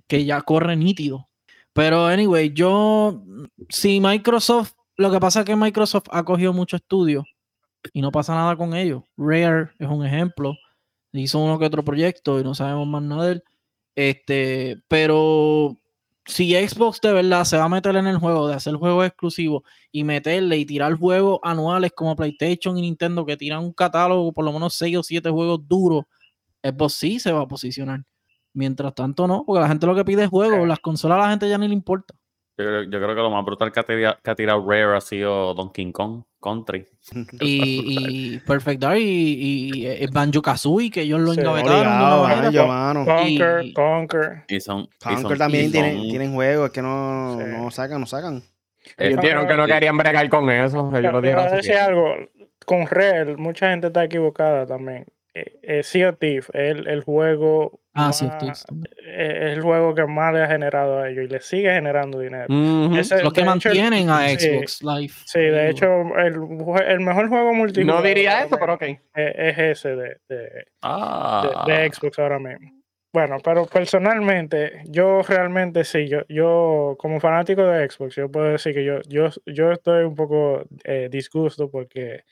que ya corre nítido. Pero, anyway, yo, si Microsoft, lo que pasa es que Microsoft ha cogido mucho estudio y no pasa nada con ellos. Rare es un ejemplo. Hizo uno que otro proyecto y no sabemos más nada de él. Este, pero si Xbox de verdad se va a meter en el juego de hacer juegos exclusivos y meterle y tirar juegos anuales como PlayStation y Nintendo que tiran un catálogo por lo menos 6 o 7 juegos duros, Xbox sí se va a posicionar. Mientras tanto no, porque la gente lo que pide es juegos, las consolas a la gente ya ni le importa. Yo, creo- yo creo que lo más brutal que ha, tira- que ha tirado Rare ha sido Donkey Kong Country. Y, y Perfect Dark y, y, eh, Banjo Kazooie, que ellos lo Sí, engavetaron. Banjo, mano. Conquer, Y- Conquer. Y son. y y también son- tienen, tienen juegos que no, Sí. no sacan, no sacan. eh, Ellos dijeron que no querían bregar con eso. Ellos lo dijeron voy a así decir que- algo, con Rare, mucha gente está equivocada también. Eh, Sea of es el, el juego Ah, más- eh, es el juego que más le ha generado a ellos y le sigue generando dinero. Ujú. Ese- Los que hecho, mantienen a sí, Xbox Live. Sí, de hecho, el, el mejor juego multijugador No diría eso, pero ok. mismo es, es ese de, de, de- Ah, de Xbox ahora mismo. Bueno, pero personalmente, yo realmente sí, yo, yo como fanático de Xbox, yo puedo decir que yo, yo, yo estoy un poco eh, disgusto porque,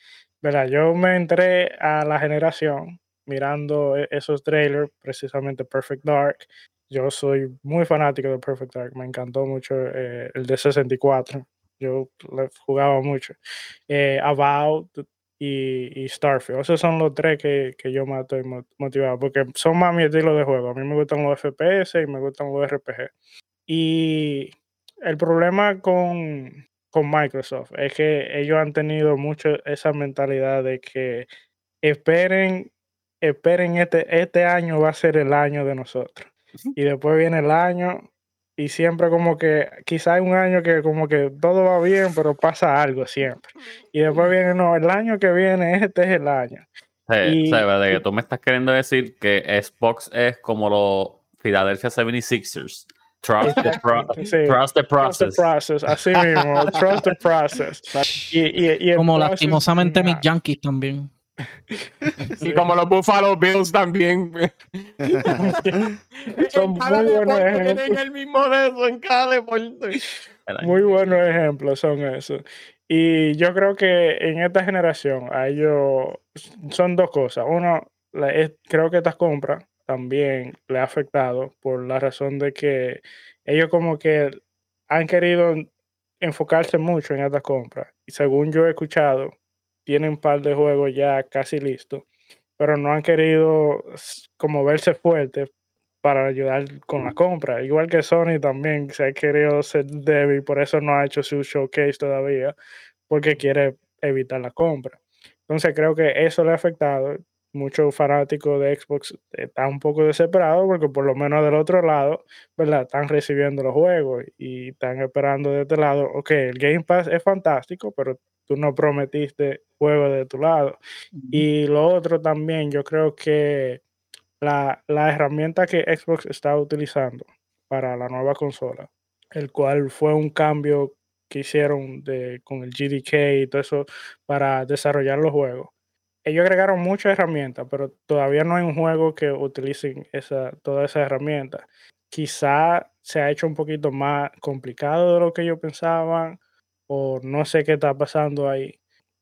Yo me entré a la generación mirando e- esos trailers, precisamente Perfect Dark. Yo soy muy fanático de Perfect Dark, me encantó mucho eh, el de 64. Yo jugaba mucho. Eh, About y, Starfield. Esos son los tres que, que yo más estoy mo- motivado, porque son más mi estilo de juego. A mí me gustan los FPS y me gustan los RPG. Y el problema con, con Microsoft es que ellos han tenido mucho esa mentalidad de que esperen, esperen este, este año va a ser el año de nosotros. Y después viene el año y siempre como que, quizá hay un año que como que todo va bien, pero pasa algo siempre. Y después viene, no, el año que viene, este es el año. Sí, de que tú me estás queriendo decir que Xbox es como los Philadelphia 76ers. Trust the, trust the process. Trust the process, así mismo, trust the process. Y, y, como lastimosamente mis Yankees también. y como los Buffalo Bills también. Son muy buenos ejemplos. el mismo de eso en cada deporte. Muy buenos ejemplos son esos. Y yo creo que en esta generación a ellos son dos cosas. Uno, creo que estas compras también le ha afectado por la razón de que ellos como que han querido enfocarse mucho en estas compras. Y según yo he escuchado, tienen un par de juegos ya casi listos, pero no han querido como verse fuertes para ayudar con la compra. Igual que Sony también se ha querido ser débil, por eso no ha hecho su showcase todavía, porque quiere evitar la compra. Entonces creo que eso le ha afectado. Muchos fanáticos de Xbox están un poco desesperados porque por lo menos del otro lado, ¿verdad? Están recibiendo los juegos y están esperando de este lado, ok, el Game Pass es fantástico, pero tú no prometiste juego de tu lado. Y lo otro también, yo creo que la, herramienta que Xbox está utilizando para la nueva consola, el cual fue un cambio que hicieron de, con el GDK y todo eso para desarrollar los juegos. Ellos agregaron muchas herramientas, pero todavía no hay un juego que utilicen esa, todas esas herramientas. Quizá se ha hecho un poquito más complicado de lo que ellos pensaban, o no sé qué está pasando ahí.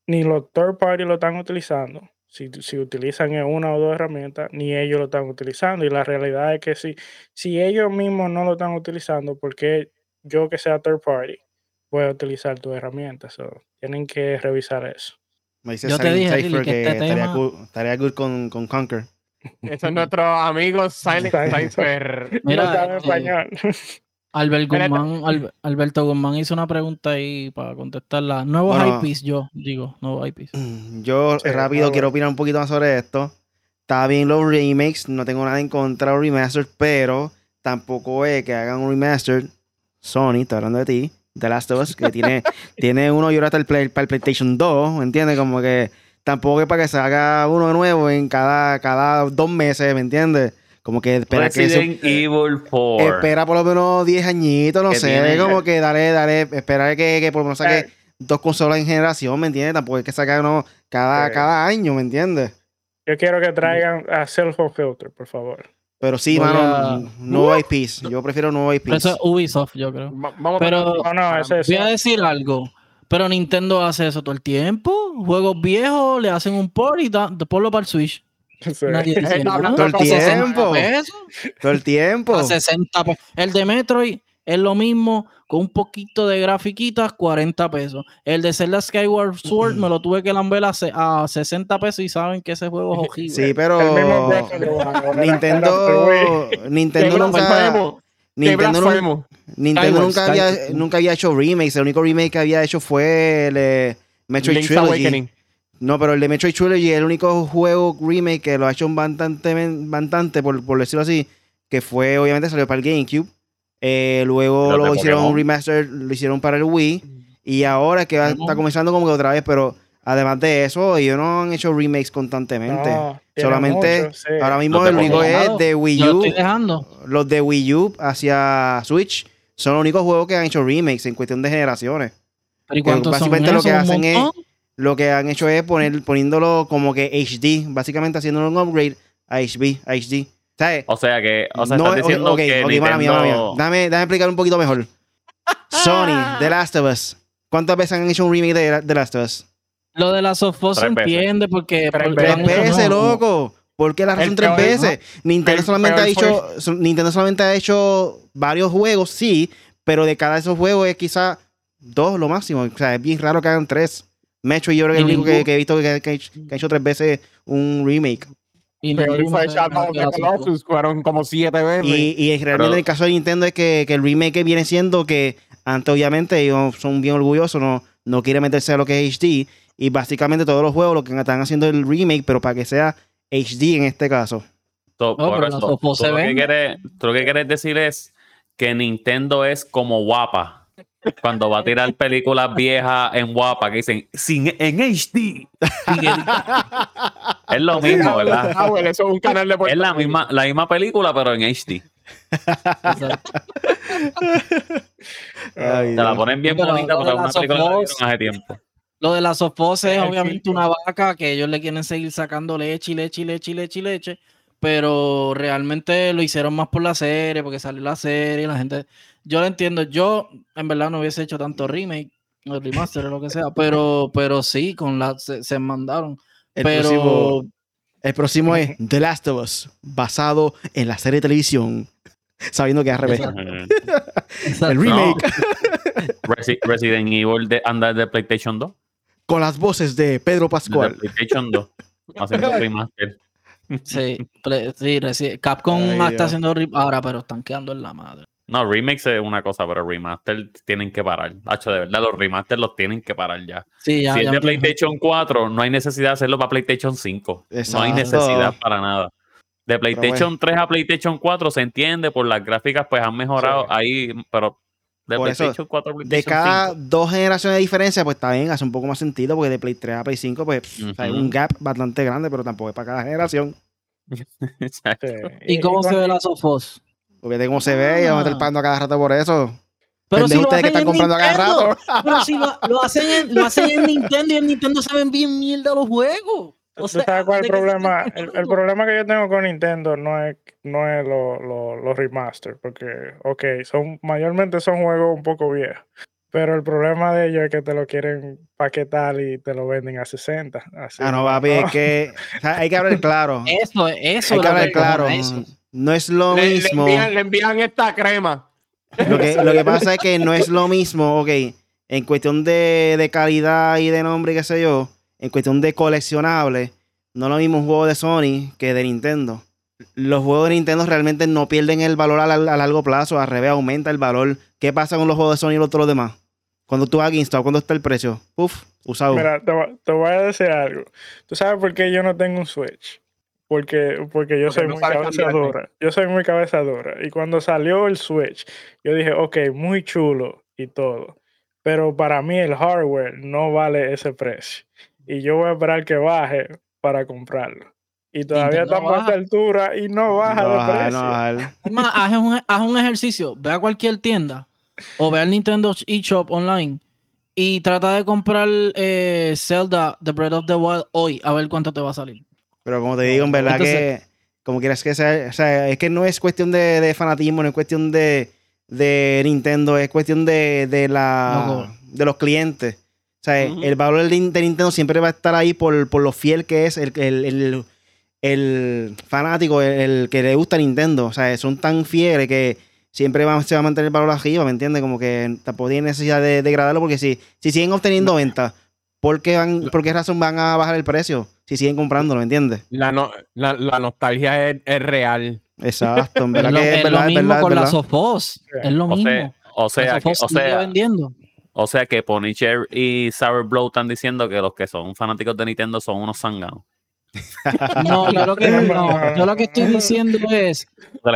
Ni los third party lo están utilizando, si, si, utilizan una o dos herramientas, ni ellos lo están utilizando. Y la realidad es que si, si ellos mismos no lo están utilizando, ¿por qué yo que sea third party voy a utilizar tu herramienta? tienen que revisar eso. Yo te dije que, este estaría, cool, con, con Conquer. Ese es nuestro amigo Silent Cypher. Mira, en eh, español. Alberto Guzmán hizo una pregunta ahí para contestarla. Nuevos IPs, yo digo, nuevos IPs. Yo rápido quiero opinar un poquito más sobre esto. Está bien los remakes, no tengo nada en contra de los remasters, pero tampoco es que hagan un remaster. Sony, está hablando de ti, The Last of Us, que tiene, tiene uno y ahora está el, para el PlayStation 2, ¿me entiendes? Como que tampoco es para que se haga uno nuevo en cada, cada dos meses, ¿me entiendes? Como que espera que eso, Evil 4. Espera por lo menos 10 añitos, no sé. Como que dale, dale, espera que, que por lo menos saque eh. dos consolas en generación, ¿me entiendes? Tampoco hay que sacar uno cada, cada año, ¿me entiendes? Yo quiero que traigan a Self Filter, por favor. Pero sí, mano, no hay peace. Yo prefiero no hay peace. Eso es Ubisoft, yo creo. Pero no, no, voy a decir algo. Pero Nintendo hace eso todo el tiempo. Juegos viejos le hacen un port y da, ponlo para el Switch. Nadie todo el tiempo. Todo el tiempo. 60 El de Metroid es lo mismo, con un poquito de grafiquitas, 40 pesos. El de Zelda Skyward Sword me lo tuve que lamber a, 60 pesos y saben que ese juego es horrible. Sí, pero Nintendo, Nintendo nunca... Nintendo, Nintendo nunca, había, nunca había hecho remakes. El único remake que había hecho fue el eh, Metroid Trilogy. No, pero el de Metroid Trilogy es el único juego remake que lo ha hecho bastante, bastante por, por decirlo así, que fue, obviamente, salió para el GameCube. Eh, luego lo hicieron un remaster, lo hicieron para el Wii. Y ahora que está comenzando como que otra vez, pero además de eso, ellos no han hecho remakes constantemente. Solamente, ahora mismo el único es de Wii U. Los de Wii U hacia Switch son los únicos juegos que han hecho remakes en cuestión de generaciones. ¿Pero básicamente lo que hacen es lo que han hecho es poner, poniéndolo como que HD, básicamente haciéndolo un upgrade a HD, HD. ¿Sabes? O sea que, o sea, estás diciendo que okay, Nintendo... mía, mía. Dame, dame explicar un poquito mejor. Sony, The Last of Us. ¿Cuántas veces han hecho un remake de The Last of Us? Lo de Last of Us se entiende porque... Tres veces, loco. ¿Por qué la razón tres veces? Nintendo solamente ha hecho... Nintendo solamente ha hecho varios juegos, sí, pero de cada de esos juegos es quizá dos lo máximo. O sea, es bien raro que hagan tres. Metro yo creo que es el único que, he visto que, ha hecho tres veces un remake. Y, Pero. Colossus fueron como siete veces. Y, y realmente Pero- el caso de Nintendo es que, que el remake viene siendo que antes obviamente ellos son bien orgullosos, no, no quieren meterse a lo que es HD. Y básicamente todos los juegos lo que están haciendo es el remake, pero para que sea HD en este caso. So, No, por pero tú se lo, que quieres, tú lo que quieres decir es que Nintendo es como guapa. Cuando va a tirar películas viejas en guapa que dicen sin, en HD. sin editar". Es lo mismo, ¿verdad? Ah, bueno, eso es un canal de Es la misma, la misma película, pero en HD. Ay, Te la ponen bien Pero bonita, es una película que Us- hicieron hace tiempo. Lo de las sofos es obviamente una vaca que ellos le quieren seguir sacando leche y leche y leche y leche y leche, pero realmente lo hicieron más por la serie, porque salió la serie, la gente, yo lo entiendo, yo en verdad no hubiese hecho tanto remake, o remaster o lo que sea, pero, pero sí, con la, se, se mandaron, El pero próximo, el próximo es The Last of Us, basado en la serie de televisión. Sabiendo que es al revés. El remake Resi- Resident Evil de, anda de PlayStation 2. con las voces de Pedro De Pascual. PlayStation 2. Haciendo remaster. Sí, Capcom Ay, está Dios. haciendo re- ahora, pero están quedando en la madre. No, remakes es una cosa, pero remaster tienen que parar. Hacho, de verdad, los remasters los tienen que parar ya. Sí, ya, si es de PlayStation 4, no hay necesidad de hacerlo para PlayStation 5. No hay necesidad para nada. De PlayStation 3 a PlayStation 4 se entiende, por las gráficas pues han mejorado Sí. ahí, pero de Por eso, PlayStation 4 a De PlayStation cada 5. dos generaciones de diferencia, pues está bien, hace un poco más sentido, porque de Play 3 a Play 5, pues pff, o sea, hay un gap bastante grande, pero tampoco es para cada generación. Exacto. ¿Y cómo se ve la sofos? Porque cómo se ve y vamos a estar Ah. pagando a cada rato por eso. Pero si ustedes que están en comprando a cada Nintendo. rato. Pero si lo, lo hacen en, lo hacen en Nintendo y en Nintendo saben bien mierda los juegos. O ¿Tú sea, sabes cuál es ¿de el problema? El, problema que yo tengo con Nintendo no es, no es los lo, los remaster, porque, ok, son, mayormente son juegos un poco viejos, pero el problema de ellos es que te lo quieren paquetar y te lo venden a 60. Así, Ah, no, papi, es que o sea, hay que hablar claro. Eso, es- eso hay que hablar claro. eso. No es lo Le, le mismo. envían, le envían esta crema. Lo que, lo que pasa es que no es lo mismo, ok, en cuestión de, de calidad y de nombre y qué sé yo, en cuestión de coleccionables, no es lo mismo un juego de Sony que de Nintendo. Los juegos de Nintendo realmente no pierden el valor a, la- a largo plazo, al revés, aumenta el valor. ¿Qué pasa con los juegos de Sony y los otros demás? Cuando tú vas a GameStop, ¿cuándo está el precio? Uf, usado. Mira, te, te voy a decir algo. ¿Tú sabes por qué yo no tengo un Switch? Porque, porque yo Porque soy no muy sabes cabeza cambiarte. dura. Yo soy muy cabeza dura. Y cuando salió el Switch, yo dije, ok, muy chulo y todo. Pero para mí el hardware no vale ese precio. Y yo voy a esperar que baje para comprarlo. Y todavía Nintendo estamos a esta baja. altura y no baja No de baja, precio. no baja. Haz un, haz un ejercicio, ve a cualquier tienda o ve al Nintendo eShop online y trata de comprar eh, Zelda The Breath of the Wild hoy a ver cuánto te va a salir. Pero como te digo, en verdad Entonces- que, como quieras que sea, o sea, es que no es cuestión de, de fanatismo, no es cuestión de, de Nintendo, es cuestión de, de la, de los clientes. O sea, el valor de, Nintendo siempre va a estar ahí por, por lo fiel que es el, el, el- el fanático, el, el que le gusta Nintendo. O sea, son tan fieles que siempre va- se va a mantener el valor arriba, ¿me entiendes? Como que tampoco tiene necesidad de degradarlo porque si, si siguen obteniendo ventas, ¿por qué, van, ¿por qué razón van a bajar el precio? Si siguen comprándolo, ¿me entiendes? La, no- la, la nostalgia es, es real. Exacto, en Es lo, que es es verdad, lo es mismo verdad, con la verdad. Sofos. Es lo O mismo. sea, o sea, que, o sigue sea, vendiendo. o sea que Punisher y Sour Blow están diciendo que los que son fanáticos de Nintendo son unos zangados. No, yo lo que, no, yo lo que estoy diciendo es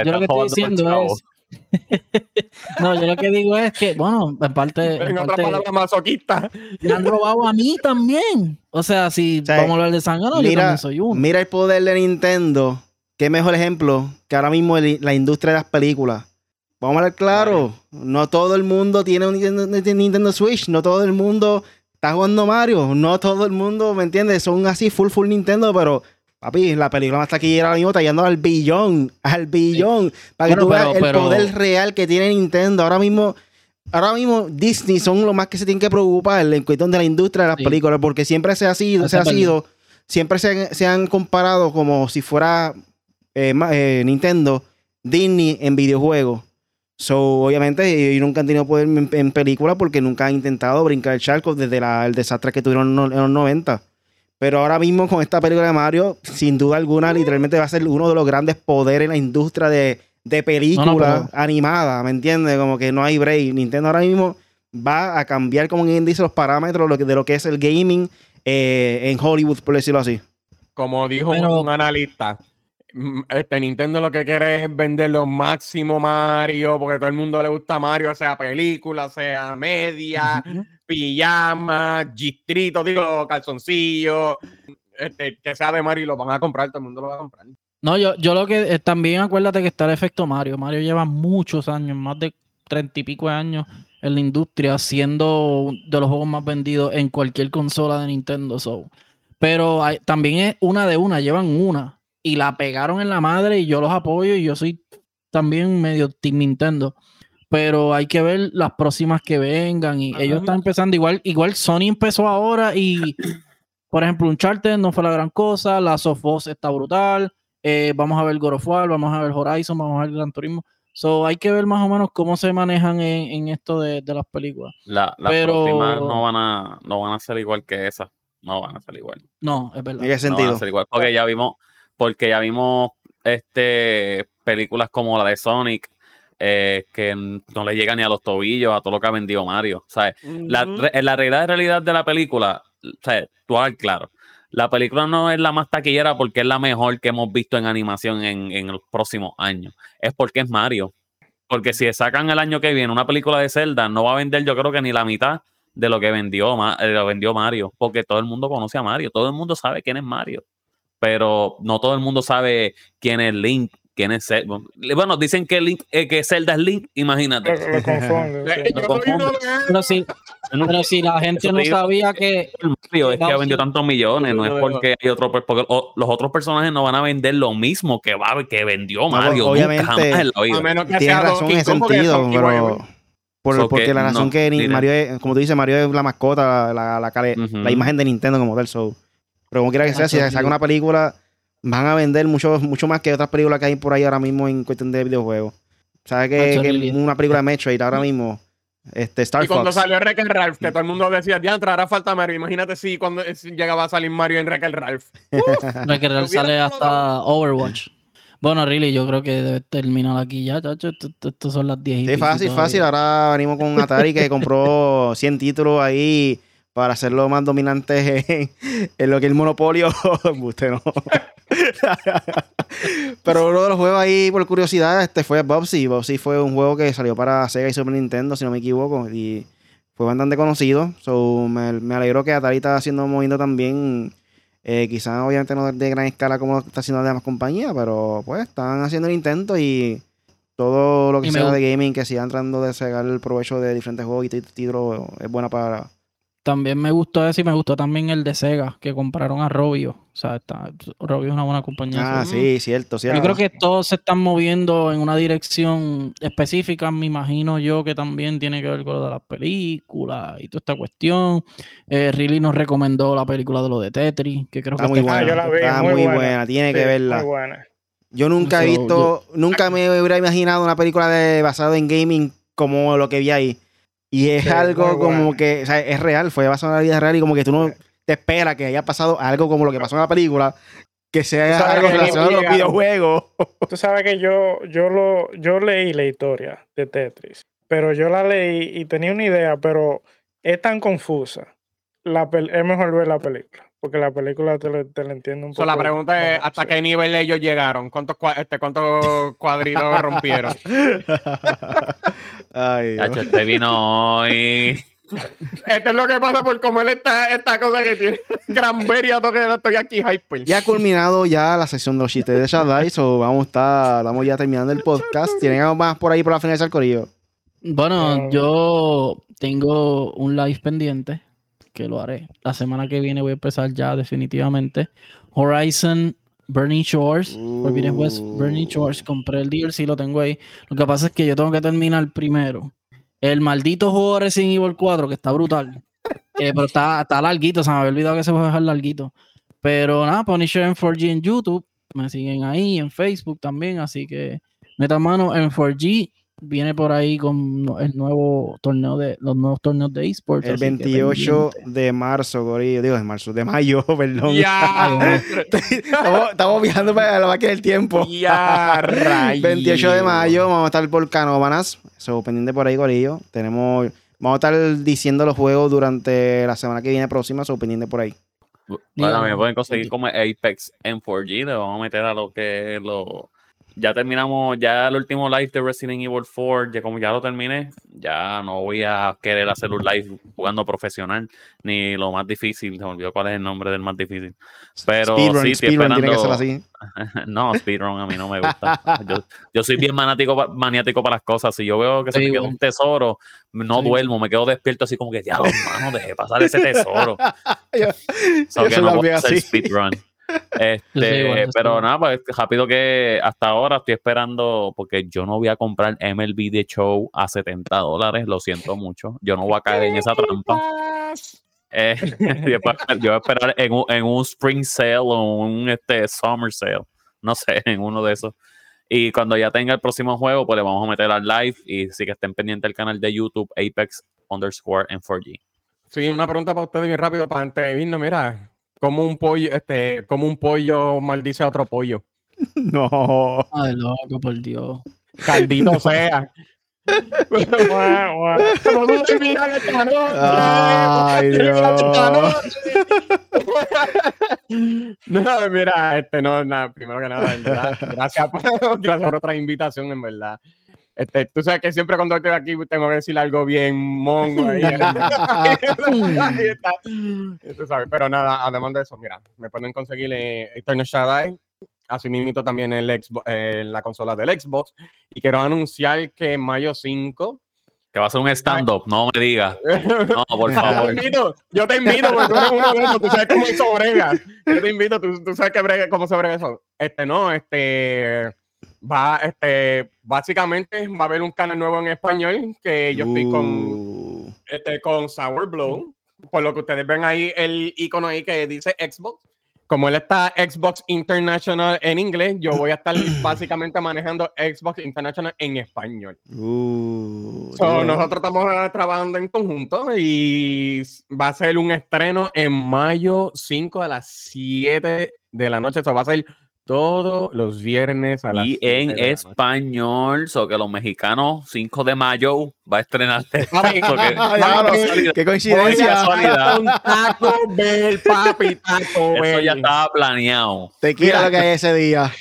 Yo lo que estoy diciendo es. No, yo lo que digo es que, bueno, en parte, en En otra palabra, masoquista. me han robado a mí también. O sea, si sea, vamos a hablar de yo Mira, también soy uno. mira el poder de Nintendo. Qué mejor ejemplo que ahora mismo el- la industria de las películas. Vamos a hablar claro. No todo el mundo tiene un Nintendo, Nintendo Switch. No todo el mundo está jugando Mario. No todo el mundo, ¿me entiendes? Son así full full Nintendo, pero papi, la película más taquillera ahora mismo está yendo al billón. Al billón. Para que Bueno, tú veas pero- el pero- poder real que tiene Nintendo. Ahora mismo. Ahora mismo Disney son los más que se tienen que preocupar en cuestión de la industria de las Sí. películas, porque siempre se ha sido, se ha sido, siempre se han, se han comparado como si fuera eh, eh, Nintendo, Disney en videojuegos. So, obviamente, ellos nunca han tenido poder en, en películas porque nunca han intentado brincar el charco desde la- el desastre que tuvieron en los 90. Pero ahora mismo con esta película de Mario, sin duda alguna, literalmente va a ser uno de los grandes poderes en la industria de, de película animada, ¿me entiendes? Como que no hay break. Nintendo ahora mismo va a cambiar, como quien dice, los parámetros de lo que es el gaming eh, en Hollywood, por decirlo así. Como dijo un analista, este Nintendo lo que quiere es vender lo máximo Mario, porque todo el mundo le gusta Mario, sea película, sea media, pijama, distrito, digo, calzoncillo, este, que sea de Mario y lo van a comprar, todo el mundo lo va a comprar. No, yo, yo lo que eh, también acuérdate que está el efecto Mario. Mario lleva muchos años, más de treinta y pico de años en la industria, siendo de los juegos más vendidos en cualquier consola de Nintendo. So pero también es una de una, llevan una y la pegaron en la madre y yo los apoyo y yo soy también medio Team Nintendo. Pero hay que ver las próximas que vengan y ellos están empezando igual, igual Sony empezó ahora y por ejemplo Uncharted no fue la gran cosa, la Us está brutal, eh, vamos a ver God of War, vamos a ver Horizon, vamos a ver Gran Turismo. So, hay que ver más o menos cómo se manejan en, esto de, las películas. las próximas no van, a, no van a ser igual que esa no van a ser igual. No, es verdad. ¿En qué sentido? No van a ser igual. Porque ya vimos, porque ya vimos este películas como la de Sonic, eh, que no le llega ni a los tobillos a todo lo que ha vendido Mario. ¿sabes? la, la realidad de realidad de la película, ¿sabes? tú claro. La película no es la más taquillera porque es la mejor que hemos visto en animación en, en los próximos años. Es porque es Mario. Porque si sacan el año que viene una película de Zelda, no va a vender yo creo que ni la mitad de lo que vendió, eh, lo vendió Mario, porque todo el mundo conoce a Mario, todo el mundo sabe quién es Mario, pero no todo el mundo sabe quién es Link, quién es Zelda. Bueno, dicen que Link, eh, que Zelda es Link, imagínate. Pero, si, pero si la gente no sabía que Mario es que ha vendido tantos millones, no es porque hay otro porque los otros personajes no van a vender lo mismo que va que vendió Mario, obviamente, jamás en la vida. Tiene razón en ese sentido, pero porque la razón que Mario es, como tú dices, Mario es la mascota, la, la, imagen de Nintendo como del show. Pero como quiera que sea, si se saca una película, van a vender mucho, mucho más que otras películas que hay por ahí ahora mismo en cuestión de videojuegos. ¿Sabes que, una película de Metroid ahora mismo? Este, Star y cuando salió Wreck Ralph, que todo el mudo decía, ya entrará falta Mario. Imagínate si cuando llegaba a salir Mario en Wreck Ralph. Wreck Ralph sale hasta Overwatch. Bueno, really, yo creo que debe terminar aquí ya, chacho. Estos son las 10 y Sí, fácil, fácil. Ahora venimos con Atari que compró 100 títulos ahí para hacerlo más dominante en, lo que es el monopolio. Usted no. Pero uno de los juegos ahí, por curiosidad, este fue Bubsy. Bubsy fue un juego que salió para Sega y Super Nintendo, si no me equivoco. Y fue bastante conocido. So, me, me alegro que Atari está haciendo moviendo también eh, quizás obviamente no de gran escala como lo está haciendo las demás compañías, pero pues están haciendo el intento y todo lo que sea de gaming que sigan tratando de sacar el provecho de diferentes juegos y títulos es buena para, también me gustó ese y me gustó también el de Sega, que compraron a Robio. O sea, está, Robio es una buena compañía. Ah, sí, cierto, cierto. Yo creo que todos se están moviendo en una dirección específica. Me imagino yo que también tiene que ver con lo de las películas y toda esta cuestión. Eh, Riley nos recomendó la película de lo de Tetris, que creo está que muy buena. está muy, buena. tiene que verla. Muy buena. Yo nunca he visto, nunca me hubiera imaginado una película de, basada en gaming como lo que vi ahí. Y es algo como que, o sea, es real, fue basado en la vida real y como que tú no te esperas que haya pasado algo como lo que pasó en la película, que sea algo relacionado a los videojuegos. Tú sabes que yo, yo, lo, yo leí la historia de Tetris, pero yo la leí y tenía una idea, pero es tan confusa. La es mejor ver la película. Porque la película te, te la entiendo un poco. la pregunta es: ¿hasta qué nivel ellos llegaron? ¿Cuántos, este, cuántos cuadritos rompieron? Ay, este vino hoy. Esto es lo que pasa por comer esta, esta cosa que tiene gran veriato que estoy aquí hyper. Ya ha culminado ya la sección de los chistes de Shaddai, so vamos a estar, estamos ya terminando el podcast. ¿Tienen algo más por ahí por la finalizar, Corillo? Bueno, yo tengo un live pendiente que lo haré. La semana que viene voy a empezar ya definitivamente. Horizon Burning Shores, Forbidden West Burning Shores, compré el DLC, lo tengo ahí. Lo que pasa es que yo tengo que terminar primero. El maldito juego Resident Evil 4, que está brutal. Eh, pero está, está larguito, se me había olvidado que se puede dejar larguito. Pero nada, Punisher en 4G en YouTube. Me siguen ahí, en Facebook también. Así que metan mano en 4G. Viene por ahí con el nuevo torneo de los nuevos torneos de esports. El 28 de marzo, Gorillo. Digo, de marzo, de mayo, perdón. Ya. estamos, estamos, viajando para la máquina del tiempo. Ya, 28 de mayo vamos a estar por Canóbanas. So, pendiente por ahí, Gorillo. Tenemos. Vamos a estar diciendo los juegos durante la semana que viene próxima, so pendiente por ahí. Bueno, me pueden conseguir como Apex en 4G, le vamos a meter a lo que es lo ya terminamos, ya el último live de Resident Evil 4, ya como ya lo terminé, ya no voy a querer hacer un live jugando profesional, ni lo más difícil, se me olvidó cuál es el nombre del más difícil. Pero speedrun, sí, speedrun tiene que ser así. no, speedrun a mí no me gusta. Yo, soy bien maniático, maniático para las cosas. Si yo veo que se me queda un tesoro, no duermo, me quedo despierto así como que, ya, hermano, dejé pasar ese tesoro. yo, so que no voy a hacer speedrun. Este, pero nada, pues rápido que hasta ahora estoy esperando, porque yo no voy a comprar MLB de Show a 70 dólares, lo siento mucho. Yo no voy a caer en esa trampa. Eh, yo, voy a esperar en un, en un, Spring Sale o un este, Summer Sale, no sé, en uno de esos. Y cuando ya tenga el próximo juego, pues le vamos a meter al live y sí que estén pendientes del canal de YouTube Apex underscore en 4G. Sí, una pregunta para ustedes bien rápido para antes de irnos. Mira, como un pollo, este, como un pollo maldice a otro pollo. No. Ay, loco, por Dios. Caldito sea. Ay. No, mira, este no, nada, primero que nada, gracias por, gracias por otra invitación, en verdad. Este, tú sabes que siempre cuando estoy aquí tengo que decir algo bien mongo. Ahí, sabes. Pero nada, además de eso, mira, me pueden conseguir eh, Eternal Shaddai, así mismo también el Xbox, eh, la consola del Xbox. Y quiero anunciar que en mayo 5 que va a ser un stand-up, no me digas. No, por favor. Yo te invito, yo te invito porque tú eres uno de esos, tú sabes cómo eso brega. Yo te invito, tú, tú sabes que brega, cómo se brega eso. Este, no, este va, este, básicamente va a haber un canal nuevo en español que yo estoy con, uh. este, con Sour Blow. Por lo que ustedes ven ahí el icono ahí que dice Xbox. Como él está Xbox International en inglés, yo voy a estar básicamente manejando Xbox International en español. Uh, nosotros estamos trabajando en conjunto y va a ser un estreno en mayo 5 a las 7 de la noche. Eso va a ser todos los viernes a las Y en español, so que los mexicanos, 5 de mayo, va a estrenarse. ¡Qué coincidencia! Un taco Bell, papi, taco Eso ya estaba planeado. Te quiero lo que hay ese día.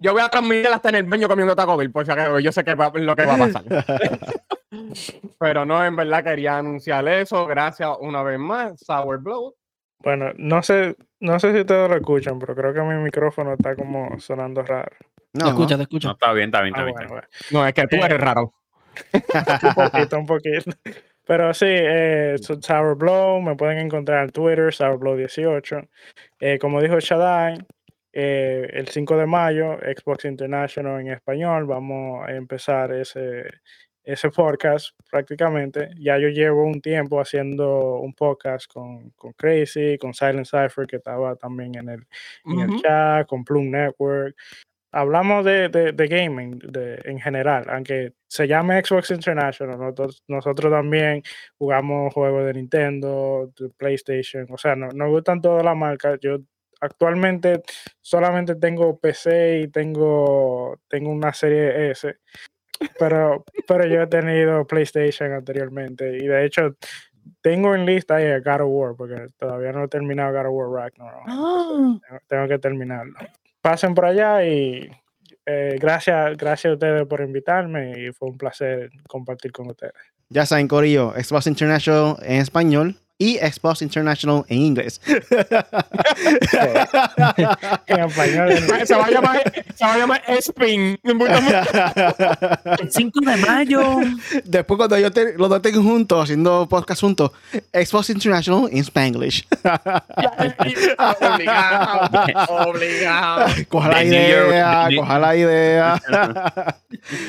Yo voy a transmitir hasta en el baño comiendo Taco Bell, porque yo sé que va, lo que va a pasar. Pero no, en verdad quería anunciar eso. Gracias una vez más, Sour Blow. Bueno, no sé, no sé si ustedes lo escuchan, pero creo que mi micrófono está como sonando raro. No, te escucha, te escucha. No, está bien, está bien, está ah, bien. No, es que tú eres raro. un poquito, un poquito. Pero sí, eh, Sour Blow, me pueden encontrar en Twitter, SourBlow18. Eh, como dijo Shadai, eh, el 5 de mayo, Xbox International en español, vamos a empezar ese, ese podcast prácticamente. Ya yo llevo un tiempo haciendo un podcast con, con Crazy, con Silent Cypher, que estaba también en el, en el chat, con Plum Network. Hablamos de, de, de gaming de, en general, aunque se llame Xbox International, nosotros, nosotros también jugamos juegos de Nintendo, de PlayStation, o sea, no, nos gustan todas las marcas. Yo actualmente solamente tengo PC y tengo, tengo una serie S pero, pero yo he tenido PlayStation anteriormente y de hecho tengo en lista ahí a God of War porque todavía no he terminado God of War Ragnarok. Ah. Tengo, que terminarlo. Pasen por allá y eh, gracias, gracias a ustedes por invitarme y fue un placer compartir con ustedes. Ya saben, Corillo, Xbox International en español y Xbox International en inglés. en español. Se va a llamar, se va a llamar Spring. El 5 de mayo. Después, cuando yo te, los dos estén juntos, haciendo podcast juntos, Xbox International en Spanglish. obligado. Obligado. Coja la idea, coja la idea.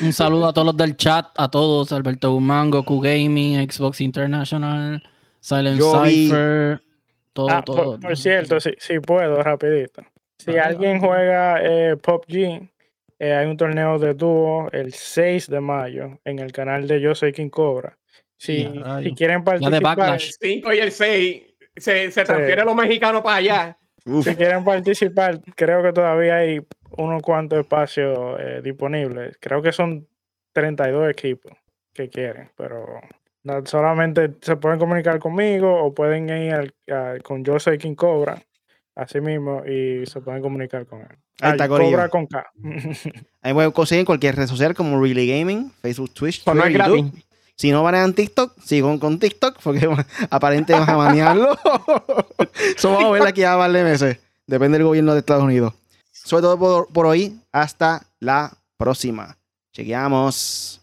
Un saludo a todos los del chat, a todos, Alberto Gumango, Q Gaming, Xbox International. Silent Cypher, todo, ah, todo. Por, cierto, si, puedo, rapidito. Si alguien juega eh, PUBG, eh, hay un torneo de dúo el 6 de mayo en el canal de Yo Soy King Cobra. Si, si quieren participar. El 5 y el 6 se, se transfiere los mexicanos para allá. Si quieren participar, creo que todavía hay unos cuantos espacios eh, disponibles. Creo que son 32 equipos que quieren, pero solamente se pueden comunicar conmigo o pueden ir con Yo Soy King Cobra, así mismo, y se pueden comunicar con él. Ahí está, Cobra con K. Ahí pueden conseguir en cualquier red social como Really Gaming, Facebook, Twitch, Twitter, YouTube. Si no van TikTok, sigan con TikTok, porque aparentemente van a banearlo. Eso vamos a ver aquí a darle meses. Depende del gobierno de Estados Unidos. Sobre todo por, por hoy. Hasta la próxima. Chequeamos.